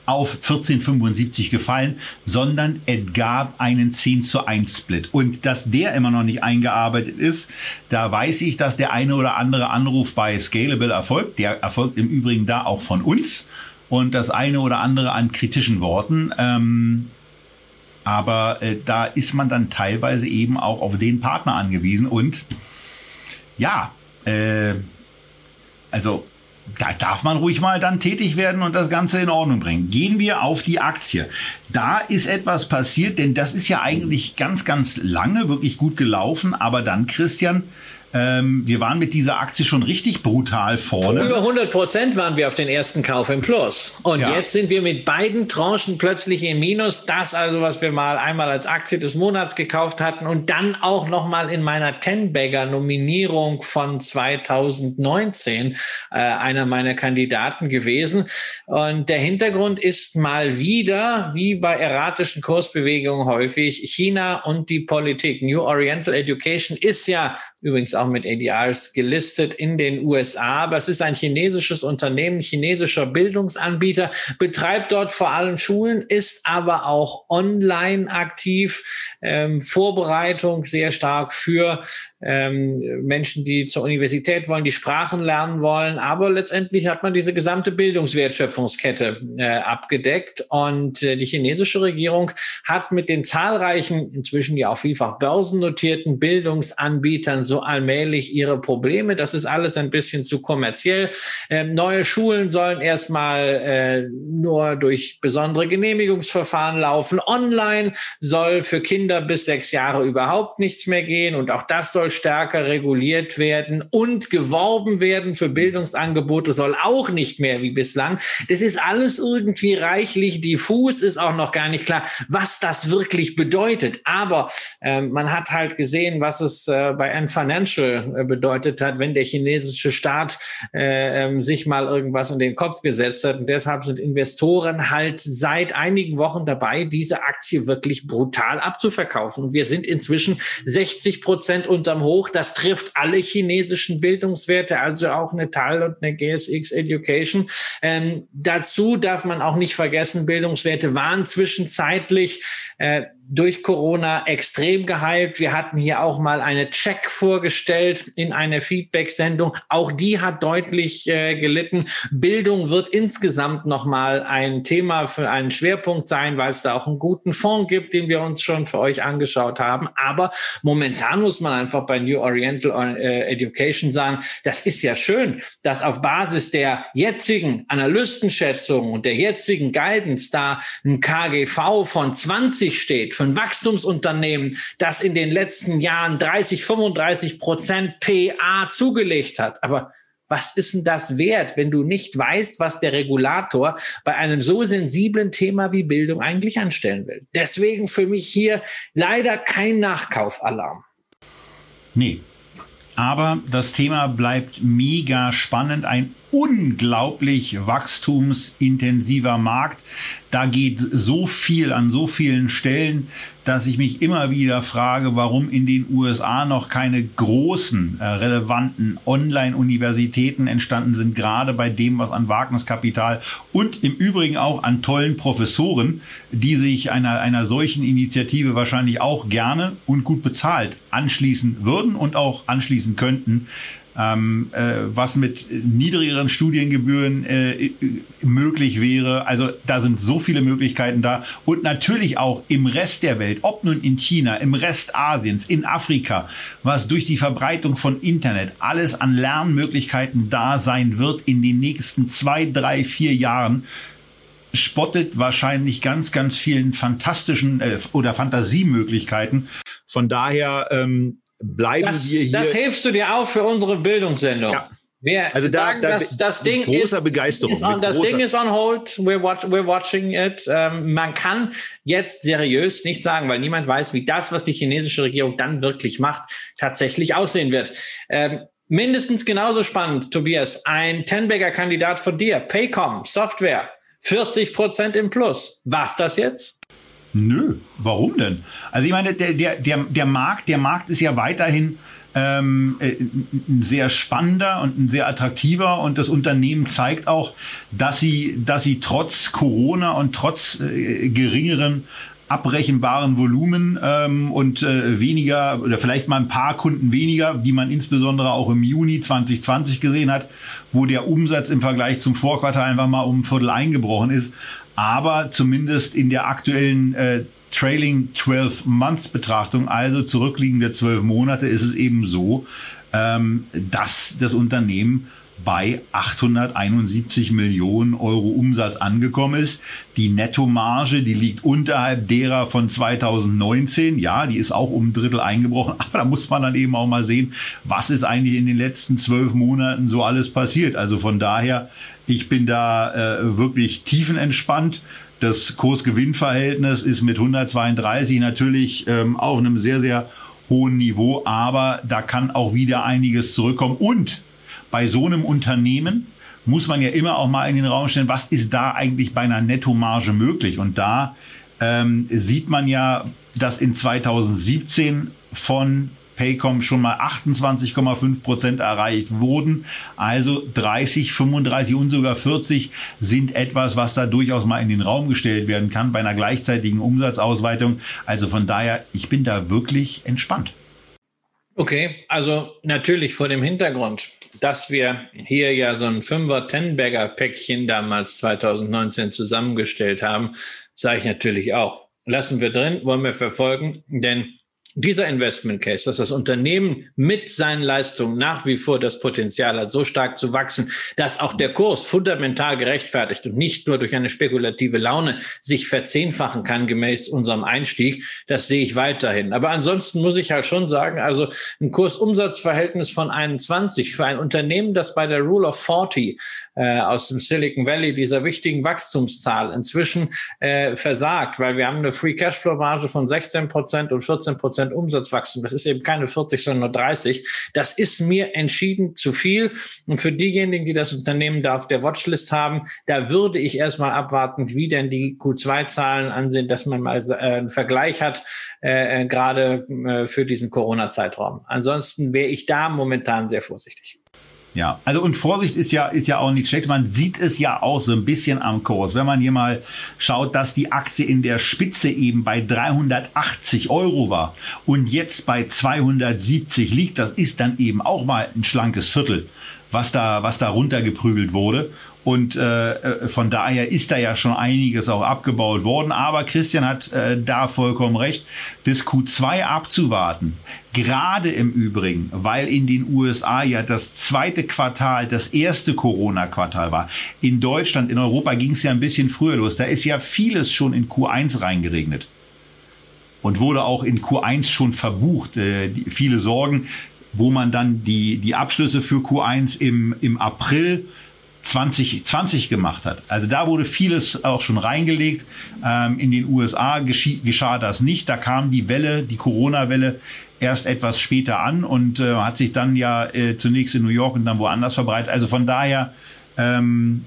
auf 14,75 gefallen, sondern es gab einen 10 zu 1 Split. Und dass der immer noch nicht eingearbeitet ist, da weiß ich, dass der eine oder andere Anruf bei Scalable erfolgt. Der erfolgt im Übrigen da auch von uns. Und das eine oder andere an kritischen Worten. Ähm, aber äh, da ist man dann teilweise eben auch auf den Partner angewiesen. Und ja, äh, also da darf man ruhig mal dann tätig werden und das Ganze in Ordnung bringen. Gehen wir auf die Aktie. Da ist etwas passiert, denn das ist ja eigentlich ganz, ganz lange wirklich gut gelaufen. Aber dann, Christian, ähm, wir waren mit dieser Aktie schon richtig brutal vorne. Über 100 Prozent waren wir auf den ersten Kauf im Plus. Und ja. jetzt sind wir mit beiden Tranchen plötzlich im Minus. Das also, was wir mal einmal als Aktie des Monats gekauft hatten und dann auch noch mal in meiner Ten-Bagger Nominierung von 2019 äh, einer meiner Kandidaten gewesen. Und der Hintergrund ist mal wieder, wie bei erratischen Kursbewegungen häufig, China und die Politik. New Oriental Education ist ja übrigens auch mit ADRs gelistet in den USA. Aber es ist ein chinesisches Unternehmen, chinesischer Bildungsanbieter, betreibt dort vor allem Schulen, ist aber auch online aktiv, ähm, Vorbereitung sehr stark für ähm, Menschen, die zur Universität wollen, die Sprachen lernen wollen. Aber letztendlich hat man diese gesamte Bildungswertschöpfungskette äh, abgedeckt. Und äh, die chinesische Regierung hat mit den zahlreichen, inzwischen ja auch vielfach börsennotierten Bildungsanbietern so allmählich ihre Probleme. Das ist alles ein bisschen zu kommerziell. Ähm, neue Schulen sollen erstmal äh, nur durch besondere Genehmigungsverfahren laufen. Online soll für Kinder bis sechs Jahre überhaupt nichts mehr gehen. Und auch das soll soll stärker reguliert werden und geworben werden für Bildungsangebote soll auch nicht mehr wie bislang. Das ist alles irgendwie reichlich diffus, ist auch noch gar nicht klar, was das wirklich bedeutet. Aber äh, man hat halt gesehen, was es äh, bei N Financial äh, bedeutet hat, wenn der chinesische Staat äh, ähm, sich mal irgendwas in den Kopf gesetzt hat. Und deshalb sind Investoren halt seit einigen Wochen dabei, diese Aktie wirklich brutal abzuverkaufen. Und wir sind inzwischen 60 Prozent unter langsam hoch. Das trifft alle chinesischen Bildungswerte, also auch eine TAL und eine GSX Education. Ähm, dazu darf man auch nicht vergessen, Bildungswerte waren zwischenzeitlich äh, durch Corona extrem gehypt. Wir hatten hier auch mal eine Check vorgestellt in einer Feedback-Sendung. Auch die hat deutlich äh, gelitten. Bildung wird insgesamt nochmal ein Thema für einen Schwerpunkt sein, weil es da auch einen guten Fonds gibt, den wir uns schon für euch angeschaut haben. Aber momentan muss man einfach bei New Oriental äh, Education sagen, das ist ja schön, dass auf Basis der jetzigen Analystenschätzungen und der jetzigen Guidance da ein KGV von 20 steht für ein Wachstumsunternehmen, das in den letzten Jahren 30, 35 Prozent PA zugelegt hat. Aber was ist denn das wert, wenn du nicht weißt, was der Regulator bei einem so sensiblen Thema wie Bildung eigentlich anstellen will? Deswegen für mich hier leider kein Nachkaufalarm. Nee. Aber das Thema bleibt mega spannend. Ein unglaublich wachstumsintensiver Markt. Da geht so viel an so vielen Stellen, dass ich mich immer wieder frage, warum in den USA noch keine großen, äh, relevanten Online-Universitäten entstanden sind, gerade bei dem, was an Wagniskapital und im Übrigen auch an tollen Professoren, die sich einer, einer solchen Initiative wahrscheinlich auch gerne und gut bezahlt anschließen würden und auch anschließen könnten ähm, äh, was mit niedrigeren Studiengebühren äh, möglich wäre. Also da sind so viele Möglichkeiten da. Und natürlich auch im Rest der Welt, ob nun in China, im Rest Asiens, in Afrika, was durch die Verbreitung von Internet alles an Lernmöglichkeiten da sein wird in den nächsten zwei, drei, vier Jahren spottet wahrscheinlich ganz, ganz vielen fantastischen äh, oder Fantasiemöglichkeiten. Von daher ähm, bleiben das, wir hier. Das hilfst du dir auch für unsere Bildungssendung. Ja. Wir also da, sagen, da, das, das Ding großer ist, Begeisterung. Ist on, das großer Ding ist on hold. We're, watch, we're watching it. Ähm, man kann jetzt seriös nicht sagen, weil niemand weiß, wie das, was die chinesische Regierung dann wirklich macht, tatsächlich aussehen wird. Ähm, mindestens genauso spannend, Tobias. Ein Tenbagger-Kandidat von dir, Paycom, Software, 40 Prozent im Plus. Was das jetzt? Nö, warum denn? Also ich meine, der, der, der, der Markt, der Markt ist ja weiterhin ähm, äh, ein sehr spannender und ein sehr attraktiver und das Unternehmen zeigt auch, dass sie, dass sie trotz Corona und trotz äh, geringeren abrechenbaren Volumen ähm, und äh, weniger oder vielleicht mal ein paar Kunden weniger, wie man insbesondere auch im Juni 2020 gesehen hat, wo der Umsatz im Vergleich zum Vorquartal einfach mal um ein Viertel eingebrochen ist aber zumindest in der aktuellen äh, Trailing 12 Months Betrachtung, also zurückliegende zwölf Monate, ist es eben so, ähm, dass das Unternehmen bei 871 Millionen Euro Umsatz angekommen ist. Die Nettomarge, die liegt unterhalb derer von 2019. Ja, die ist auch um ein Drittel eingebrochen. [laughs] Aber da muss man dann eben auch mal sehen, was ist eigentlich in den letzten zwölf Monaten so alles passiert. Also von daher ich bin da äh, wirklich tiefenentspannt. Das Kurs-Gewinn-Verhältnis ist mit 132 natürlich ähm, auf einem sehr, sehr hohen Niveau, aber da kann auch wieder einiges zurückkommen. Und bei so einem Unternehmen muss man ja immer auch mal in den Raum stellen, was ist da eigentlich bei einer Nettomarge möglich? Und da ähm, sieht man ja, dass in 2017 von Paycom schon mal 28,5 Prozent erreicht wurden. Also 30, 35 und sogar 40 sind etwas, was da durchaus mal in den Raum gestellt werden kann bei einer gleichzeitigen Umsatzausweitung. Also von daher, ich bin da wirklich entspannt. Okay, also natürlich vor dem Hintergrund, dass wir hier ja so ein Fünfer Tenbagger Päckchen damals 2019 zusammengestellt haben, sage ich natürlich auch. Lassen wir drin, wollen wir verfolgen, denn dieser Investment Case, dass das Unternehmen mit seinen Leistungen nach wie vor das Potenzial hat, so stark zu wachsen, dass auch der Kurs fundamental gerechtfertigt und nicht nur durch eine spekulative Laune sich verzehnfachen kann gemäß unserem Einstieg, das sehe ich weiterhin. Aber ansonsten muss ich halt schon sagen, also ein Kursumsatzverhältnis von 21 für ein Unternehmen, das bei der Rule of 40 äh, aus dem Silicon Valley, dieser wichtigen Wachstumszahl, inzwischen äh, versagt, weil wir haben eine Free Cashflow Marge von 16 Prozent und 14 Prozent Prozent Umsatzwachstum. Das ist eben keine 40, sondern nur 30. Das ist mir entschieden zu viel. Und für diejenigen, die das Unternehmen da auf der Watchlist haben, da würde ich erstmal abwarten, wie denn die Q2-Zahlen ansehen, dass man mal äh, einen Vergleich hat, äh, gerade äh, für diesen Corona-Zeitraum. Ansonsten wäre ich da momentan sehr vorsichtig. Ja, also und Vorsicht ist ja, ist ja auch nicht schlecht. Man sieht es ja auch so ein bisschen am Kurs. Wenn man hier mal schaut, dass die Aktie in der Spitze eben bei 380 Euro war und jetzt bei 270 liegt, das ist dann eben auch mal ein schlankes Viertel, was da, was da runtergeprügelt wurde. Und äh, äh, von daher ist da ja schon einiges auch abgebaut worden. Aber Christian hat äh, da vollkommen recht, das Q2 abzuwarten. Gerade im Übrigen, weil in den USA ja das zweite Quartal das erste Corona-Quartal war. In Deutschland, in Europa ging es ja ein bisschen früher los. Da ist ja vieles schon in Q1 reingeregnet und wurde auch in Q1 schon verbucht. Äh, viele Sorgen, wo man dann die, die Abschlüsse für Q1 im, im April 2020 gemacht hat. Also da wurde vieles auch schon reingelegt. Ähm, in den USA geschah das nicht. Da kam die Welle, die Corona-Welle erst etwas später an und äh, hat sich dann ja äh, zunächst in New York und dann woanders verbreitet. Also von daher ähm,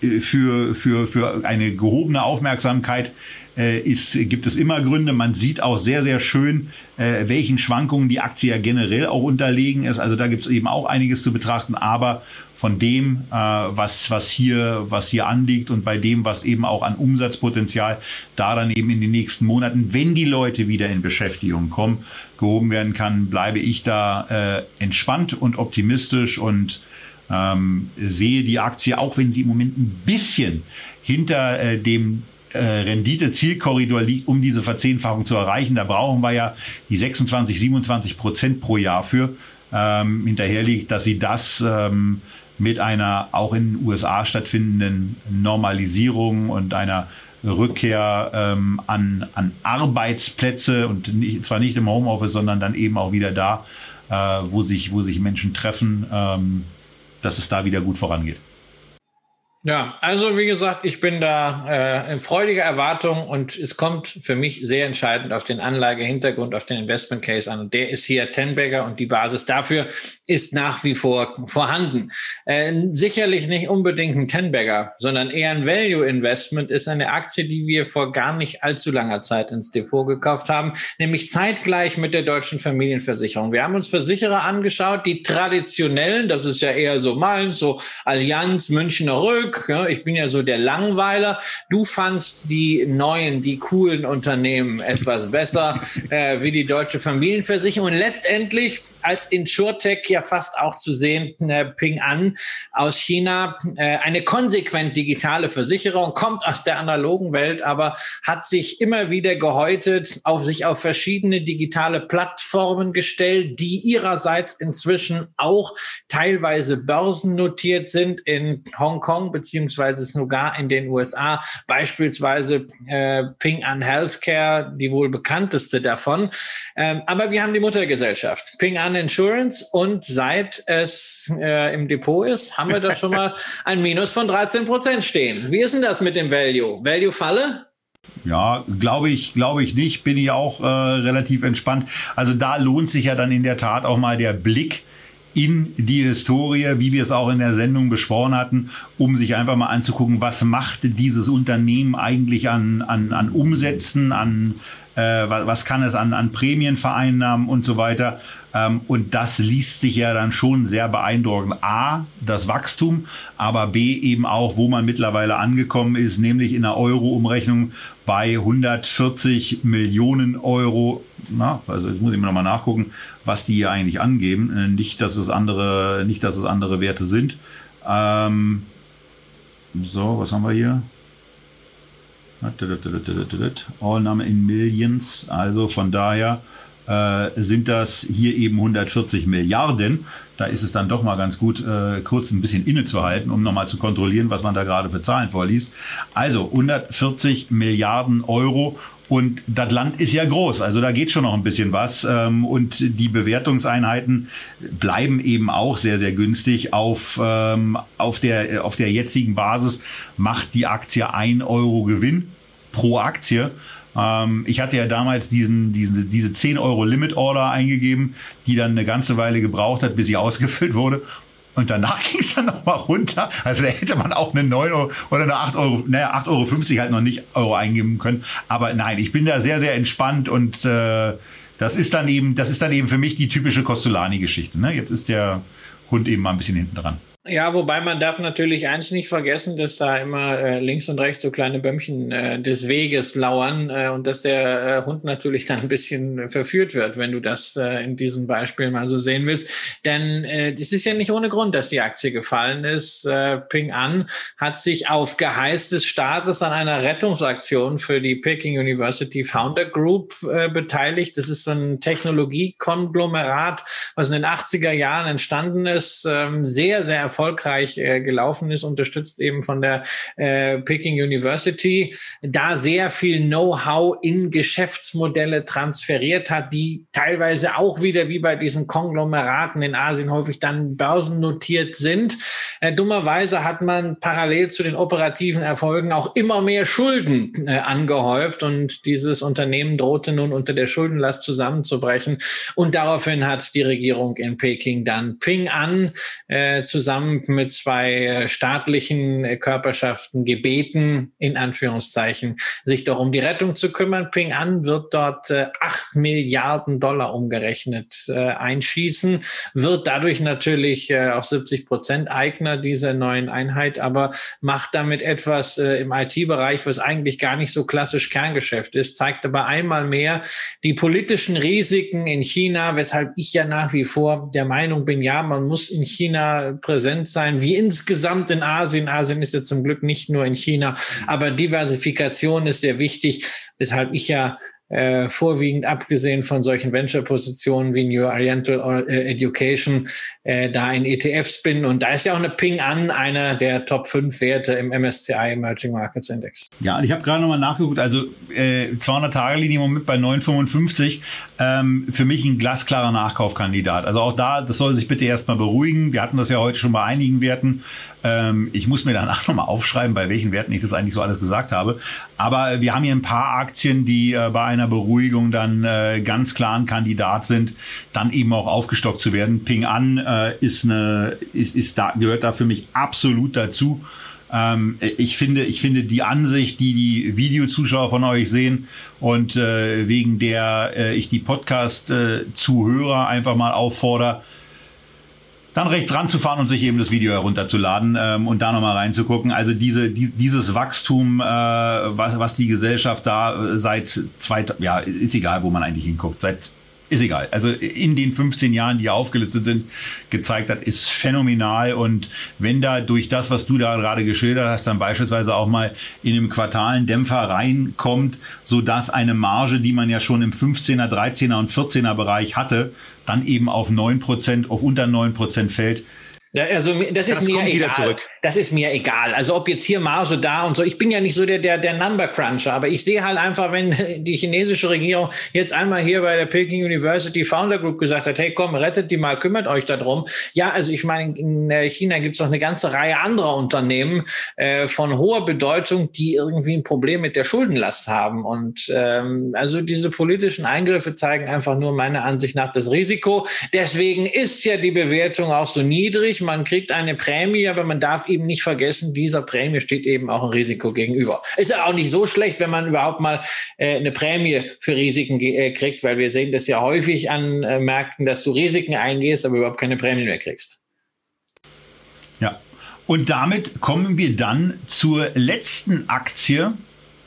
für, für, für eine gehobene Aufmerksamkeit äh, ist, gibt es immer Gründe. Man sieht auch sehr, sehr schön, äh, welchen Schwankungen die Aktie ja generell auch unterlegen ist. Also da gibt es eben auch einiges zu betrachten. Aber von dem, äh, was, was, hier, was hier anliegt und bei dem, was eben auch an Umsatzpotenzial da dann eben in den nächsten Monaten, wenn die Leute wieder in Beschäftigung kommen, gehoben werden kann, bleibe ich da äh, entspannt und optimistisch und ähm, sehe die Aktie, auch wenn sie im Moment ein bisschen hinter äh, dem äh, Rendite-Zielkorridor liegt, um diese Verzehnfachung zu erreichen. Da brauchen wir ja die 26, 27 Prozent pro Jahr für. Ähm, hinterher liegt, dass sie das ähm, mit einer auch in den USA stattfindenden Normalisierung und einer Rückkehr ähm, an, an Arbeitsplätze und nicht, zwar nicht im Homeoffice, sondern dann eben auch wieder da, äh, wo sich, wo sich Menschen treffen, ähm, dass es da wieder gut vorangeht. Ja, also wie gesagt, ich bin da äh, in freudiger Erwartung und es kommt für mich sehr entscheidend auf den Anlagehintergrund, auf den Investment Case an. Und der ist hier Tenbagger und die Basis dafür ist nach wie vor vorhanden. Äh, sicherlich nicht unbedingt ein Tenbagger, sondern eher ein Value Investment ist eine Aktie, die wir vor gar nicht allzu langer Zeit ins Depot gekauft haben, nämlich zeitgleich mit der deutschen Familienversicherung. Wir haben uns Versicherer angeschaut, die traditionellen, das ist ja eher so meins, so Allianz, Münchner Rück, ja, ich bin ja so der Langweiler. Du fandst die neuen, die coolen Unternehmen etwas besser, äh, wie die deutsche Familienversicherung. Und letztendlich als InsurTech ja fast auch zu sehen, äh, Ping An aus China, äh, eine konsequent digitale Versicherung, kommt aus der analogen Welt, aber hat sich immer wieder gehäutet, auf sich auf verschiedene digitale Plattformen gestellt, die ihrerseits inzwischen auch teilweise börsennotiert sind in Hongkong beziehungsweise sogar in den USA, beispielsweise äh, Ping An Healthcare, die wohl bekannteste davon. Ähm, aber wir haben die Muttergesellschaft, Ping An Insurance und seit es äh, im Depot ist, haben wir da schon mal [laughs] ein Minus von 13 Prozent stehen. Wie ist denn das mit dem Value? Value-Falle? Ja, glaube ich, glaube ich nicht. Bin ich auch äh, relativ entspannt. Also da lohnt sich ja dann in der Tat auch mal der Blick in die Historie, wie wir es auch in der Sendung besprochen hatten, um sich einfach mal anzugucken, was macht dieses Unternehmen eigentlich an, an, an Umsätzen, an äh, was kann es an, an Prämien vereinnahmen und so weiter. Ähm, und das liest sich ja dann schon sehr beeindruckend. A, das Wachstum, aber B eben auch, wo man mittlerweile angekommen ist, nämlich in der Euro-Umrechnung bei 140 Millionen Euro. Na, also jetzt muss ich mir nochmal nachgucken, was die hier eigentlich angeben. Äh, nicht, dass es andere, nicht, dass es andere Werte sind. Ähm, so, was haben wir hier? All Name in Millions. Also von daher äh, sind das hier eben 140 Milliarden. Da ist es dann doch mal ganz gut, äh, kurz ein bisschen innezuhalten, um nochmal zu kontrollieren, was man da gerade für Zahlen vorliest. Also 140 Milliarden Euro und das Land ist ja groß, also da geht schon noch ein bisschen was. Ähm, und die Bewertungseinheiten bleiben eben auch sehr, sehr günstig. Auf, ähm, auf, der, auf der jetzigen Basis macht die Aktie ein Euro Gewinn pro Aktie. Ähm, ich hatte ja damals diesen, diesen, diese 10 Euro Limit Order eingegeben, die dann eine ganze Weile gebraucht hat, bis sie [laughs] ausgefüllt wurde. Und danach [laughs] ging es dann nochmal runter. Also da hätte man auch eine 9 Euro oder eine 8 Euro, naja, 8,50 Euro halt noch nicht Euro eingeben können. Aber nein, ich bin da sehr, sehr entspannt und äh, das ist dann eben, das ist dann eben für mich die typische Costolani-Geschichte. Ne? Jetzt ist der Hund eben mal ein bisschen hinten dran. Ja, wobei man darf natürlich eins nicht vergessen, dass da immer äh, links und rechts so kleine Bömmchen äh, des Weges lauern äh, und dass der äh, Hund natürlich dann ein bisschen verführt wird, wenn du das äh, in diesem Beispiel mal so sehen willst. Denn äh, es ist ja nicht ohne Grund, dass die Aktie gefallen ist. Ping An hat sich auf Geheiß des Staates an einer Rettungsaktion für die Peking University Founder Group beteiligt. Das ist so ein Technologiekonglomerat, was in den 80er Jahren entstanden ist. Ähm, sehr, sehr äh, gelaufen ist, unterstützt eben von der äh, Peking University, da sehr viel Know-how in Geschäftsmodelle transferiert hat, die teilweise auch wieder wie bei diesen Konglomeraten in Asien häufig dann börsennotiert sind. Äh, dummerweise hat man parallel zu den operativen Erfolgen auch immer mehr Schulden äh, angehäuft und dieses Unternehmen drohte nun unter der Schuldenlast zusammenzubrechen. Und daraufhin hat die Regierung in Peking dann Ping an äh, zusammen zusammen mit zwei äh, staatlichen äh, Körperschaften gebeten, in Anführungszeichen, sich doch um die Rettung zu kümmern. Ping An wird dort äh, acht Milliarden Dollar umgerechnet einschießen, wird dadurch natürlich auch 70 Prozent Eigner dieser neuen Einheit, aber macht damit etwas im IT-Bereich, was eigentlich gar nicht so klassisch Kerngeschäft ist, zeigt aber einmal mehr die politischen Risiken in China, weshalb ich ja nach wie vor der Meinung bin, ja, man muss in China präsent präsent sein, wie insgesamt in Asien. Asien ist ja zum Glück nicht nur in China, aber Diversifikation ist sehr wichtig, weshalb ich ja äh, vorwiegend abgesehen von solchen Venture-Positionen wie New Oriental äh, Education, äh, da in ETFs bin. Und da ist ja auch eine Ping an, einer der Top 5 Werte im MSCI Emerging Markets Index. Ja, und ich habe gerade nochmal nachgeguckt, also äh, 200-Tage-Linie im Moment bei 9,55. Ähm, für mich ein glasklarer Nachkaufkandidat. Also auch da, das soll sich bitte erstmal beruhigen. Wir hatten das ja heute schon bei einigen Werten. Ähm, ich muss mir danach [laughs] nochmal aufschreiben, bei welchen Werten ich das eigentlich so alles gesagt habe. Aber wir haben hier ein paar Aktien, die äh, bei einer Beruhigung dann äh, ganz klar ein Kandidat sind, dann eben auch aufgestockt zu werden. Ping An äh, ist eine, ist, ist da, gehört da für mich absolut dazu. Ähm, ich finde, ich finde die Ansicht, die die Videozuschauer von euch sehen und äh, wegen der äh, ich die Podcast-Zuhörer äh, einfach mal auffordere, dann rechts ranzufahren und sich eben das Video herunterzuladen ähm, und da nochmal reinzugucken. Also diese, die, dieses Wachstum, äh, was, was die Gesellschaft da äh, seit zwei, ja, ist egal, wo man eigentlich hinguckt, seit ist egal. Also in den 15 Jahren, die aufgelistet sind, gezeigt hat, ist phänomenal. Und wenn da durch das, was du da gerade geschildert hast, dann beispielsweise auch mal in einem Quartal ein Dämpfer reinkommt, so dass eine Marge, die man ja schon im 15er, 13er und 14er Bereich hatte, dann eben auf 9 Prozent, auf unter 9 Prozent fällt, ja, also das ist das mir egal. Das ist mir egal. Also ob jetzt hier Marge da und so. Ich bin ja nicht so der der der Number Cruncher, aber ich sehe halt einfach, wenn [laughs] die chinesische Regierung jetzt einmal hier bei der Peking University Founder Group gesagt hat, hey komm, rettet die mal, kümmert euch darum. Ja, also ich meine, in äh, China gibt es noch eine ganze Reihe anderer Unternehmen äh, von hoher Bedeutung, die irgendwie ein Problem mit der Schuldenlast haben. Und ähm, also diese politischen Eingriffe zeigen einfach nur meiner Ansicht nach das Risiko. Deswegen ist ja die Bewertung auch so niedrig natürlich, man kriegt eine Prämie, aber man darf eben nicht vergessen, dieser Prämie steht eben auch ein Risiko gegenüber. Ist ja auch nicht so schlecht, wenn man überhaupt mal äh, eine Prämie für Risiken äh, kriegt, weil wir sehen das ja häufig an äh, Märkten, dass du Risiken eingehst, aber überhaupt keine Prämie mehr kriegst. Ja. Und damit kommen wir dann zur letzten Aktie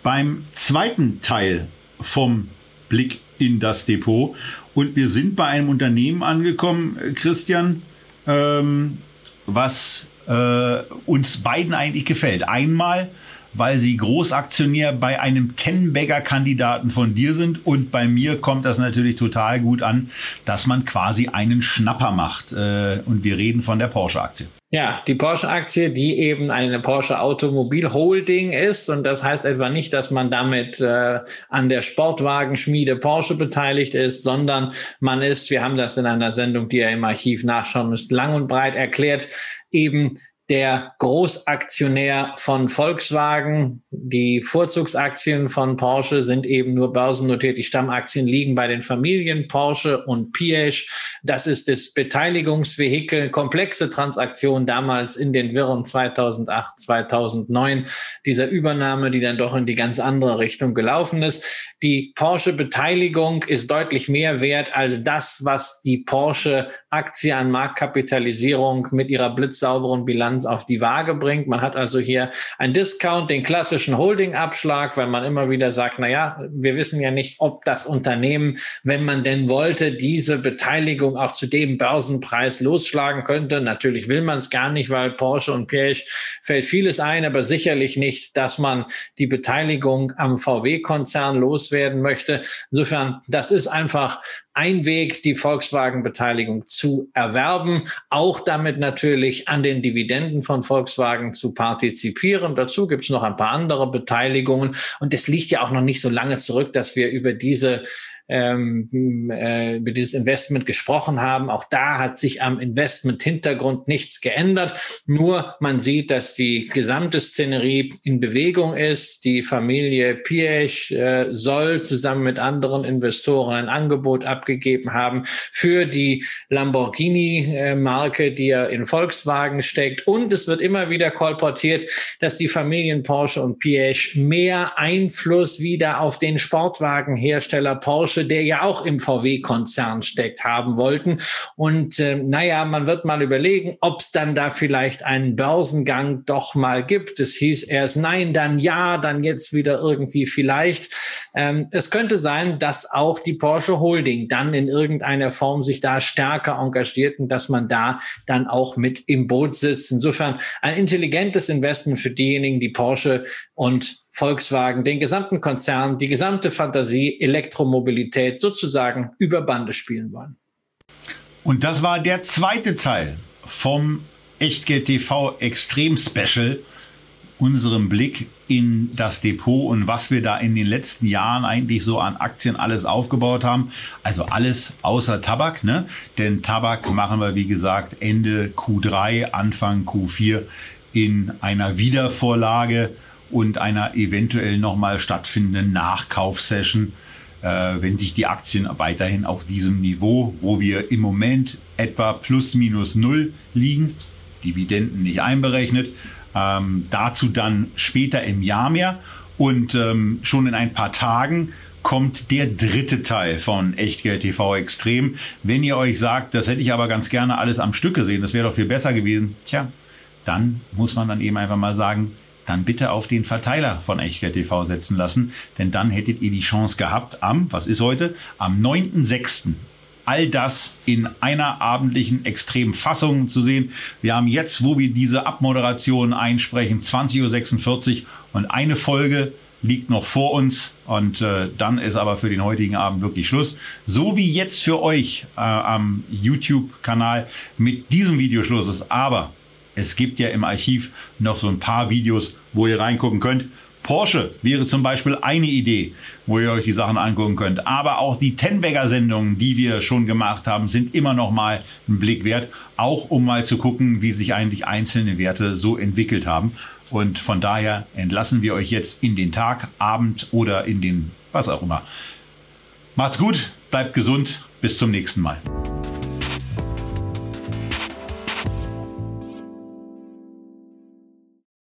beim zweiten Teil vom Blick in das Depot. Und wir sind bei einem Unternehmen angekommen, Christian, ähm, was äh, uns beiden eigentlich gefällt. Einmal, weil sie Großaktionär bei einem Ten-Bagger-Kandidaten von dir sind und bei mir kommt das natürlich total gut an, dass man quasi einen Schnapper macht. Äh, und wir reden von der Porsche-Aktie. Ja, die Porsche-Aktie, die eben eine Porsche Automobil Holding ist. Und das heißt etwa nicht, dass man damit äh, an der Sportwagenschmiede Porsche beteiligt ist, sondern man ist, wir haben das in einer Sendung, die ihr im Archiv nachschauen müsst, lang und breit erklärt, eben der Großaktionär von Volkswagen. Die Vorzugsaktien von Porsche sind eben nur börsennotiert. Die Stammaktien liegen bei den Familien Porsche und Piaget. Das ist das Beteiligungsvehikel. Komplexe Transaktion damals in den Wirren 2008, 2009. Dieser Übernahme, die dann doch in die ganz andere Richtung gelaufen ist. Die Porsche-Beteiligung ist deutlich mehr wert als das, was die Porsche-Aktie an Marktkapitalisierung mit ihrer blitzsauberen Bilanz Performance auf die Waage bringt. Man hat also hier ein Discount, den klassischen Holding-Abschlag, weil man immer wieder sagt, na wir wissen ja nicht, ob das Unternehmen, wenn man denn wollte, diese Beteiligung auch zu dem Börsenpreis losschlagen könnte. Natürlich will man es gar nicht, weil Porsche und Piech fällt vieles ein, aber sicherlich nicht, dass man die Beteiligung am VW-Konzern loswerden möchte. Insofern, das ist einfach ein Weg, die Volkswagen-Beteiligung zu erwerben, auch damit natürlich an den Dividenden von Volkswagen zu partizipieren. Dazu gibt es noch ein paar andere Beteiligungen. Und es liegt ja auch noch nicht so lange zurück, dass wir über diese ähm, äh, über dieses Investment gesprochen haben. Auch da hat sich am Investment-Hintergrund nichts geändert. Nur man sieht, dass die gesamte Szenerie in Bewegung ist. Die Familie Piech äh, soll zusammen mit anderen Investoren ein Angebot abgegeben haben für die Lamborghini-Marke, die ja in Volkswagen steckt. Und es wird immer wieder kolportiert, dass die Familien Porsche und Piech mehr Einfluss wieder auf den Sportwagenhersteller Porsche Porsche, der ja auch im VW-Konzern steckt, haben wollten. Und äh, naja, man wird mal überlegen, ob es dann da vielleicht einen Börsengang doch mal gibt. Es hieß erst nein, dann ja, dann jetzt wieder irgendwie vielleicht. Ähm, es könnte sein, dass auch die Porsche Holding dann in irgendeiner Form sich da stärker engagiert und dass man da dann auch mit im Boot sitzt. Insofern ein intelligentes Investment für diejenigen, die Porsche und Volkswagen, den gesamten Konzern, die gesamte Fantasie, Elektromobilität sozusagen über Bande spielen wollen. Und das war der zweite Teil vom Echtgeld TV Extrem Special, unserem Blick in das Depot und was wir da in den letzten Jahren eigentlich so an Aktien alles aufgebaut haben. Also alles außer Tabak, ne? Denn Tabak machen wir, wie gesagt, Ende Q3, Anfang Q4 in einer Wiedervorlage und einer eventuell nochmal stattfindenden Nachkaufsession, äh, wenn sich die Aktien weiterhin auf diesem Niveau, wo wir im Moment etwa plus minus null liegen, Dividenden nicht einberechnet, ähm, dazu dann später im Jahr mehr und ähm, schon in ein paar Tagen kommt der dritte Teil von Echtgeld TV Extrem. Wenn ihr euch sagt, das hätte ich aber ganz gerne alles am Stück gesehen, das wäre doch viel besser gewesen, tja, dann muss man dann eben einfach mal sagen, dann bitte auf den Verteiler von Echtgeld TV setzen lassen, denn dann hättet ihr die Chance gehabt am, was ist heute, am 9.6. All das in einer abendlichen extremen Fassung zu sehen. Wir haben jetzt, wo wir diese Abmoderation einsprechen, 20.46 Uhr und eine Folge liegt noch vor uns und äh, dann ist aber für den heutigen Abend wirklich Schluss. So wie jetzt für euch äh, am YouTube-Kanal mit diesem Video Schluss ist. Aber es gibt ja im Archiv noch so ein paar Videos, wo ihr reingucken könnt. Porsche wäre zum Beispiel eine Idee, wo ihr euch die Sachen angucken könnt. Aber auch die Tenbagger-Sendungen, die wir schon gemacht haben, sind immer noch mal ein Blick wert. Auch um mal zu gucken, wie sich eigentlich einzelne Werte so entwickelt haben. Und von daher entlassen wir euch jetzt in den Tag, Abend oder in den was auch immer. Macht's gut, bleibt gesund, bis zum nächsten Mal.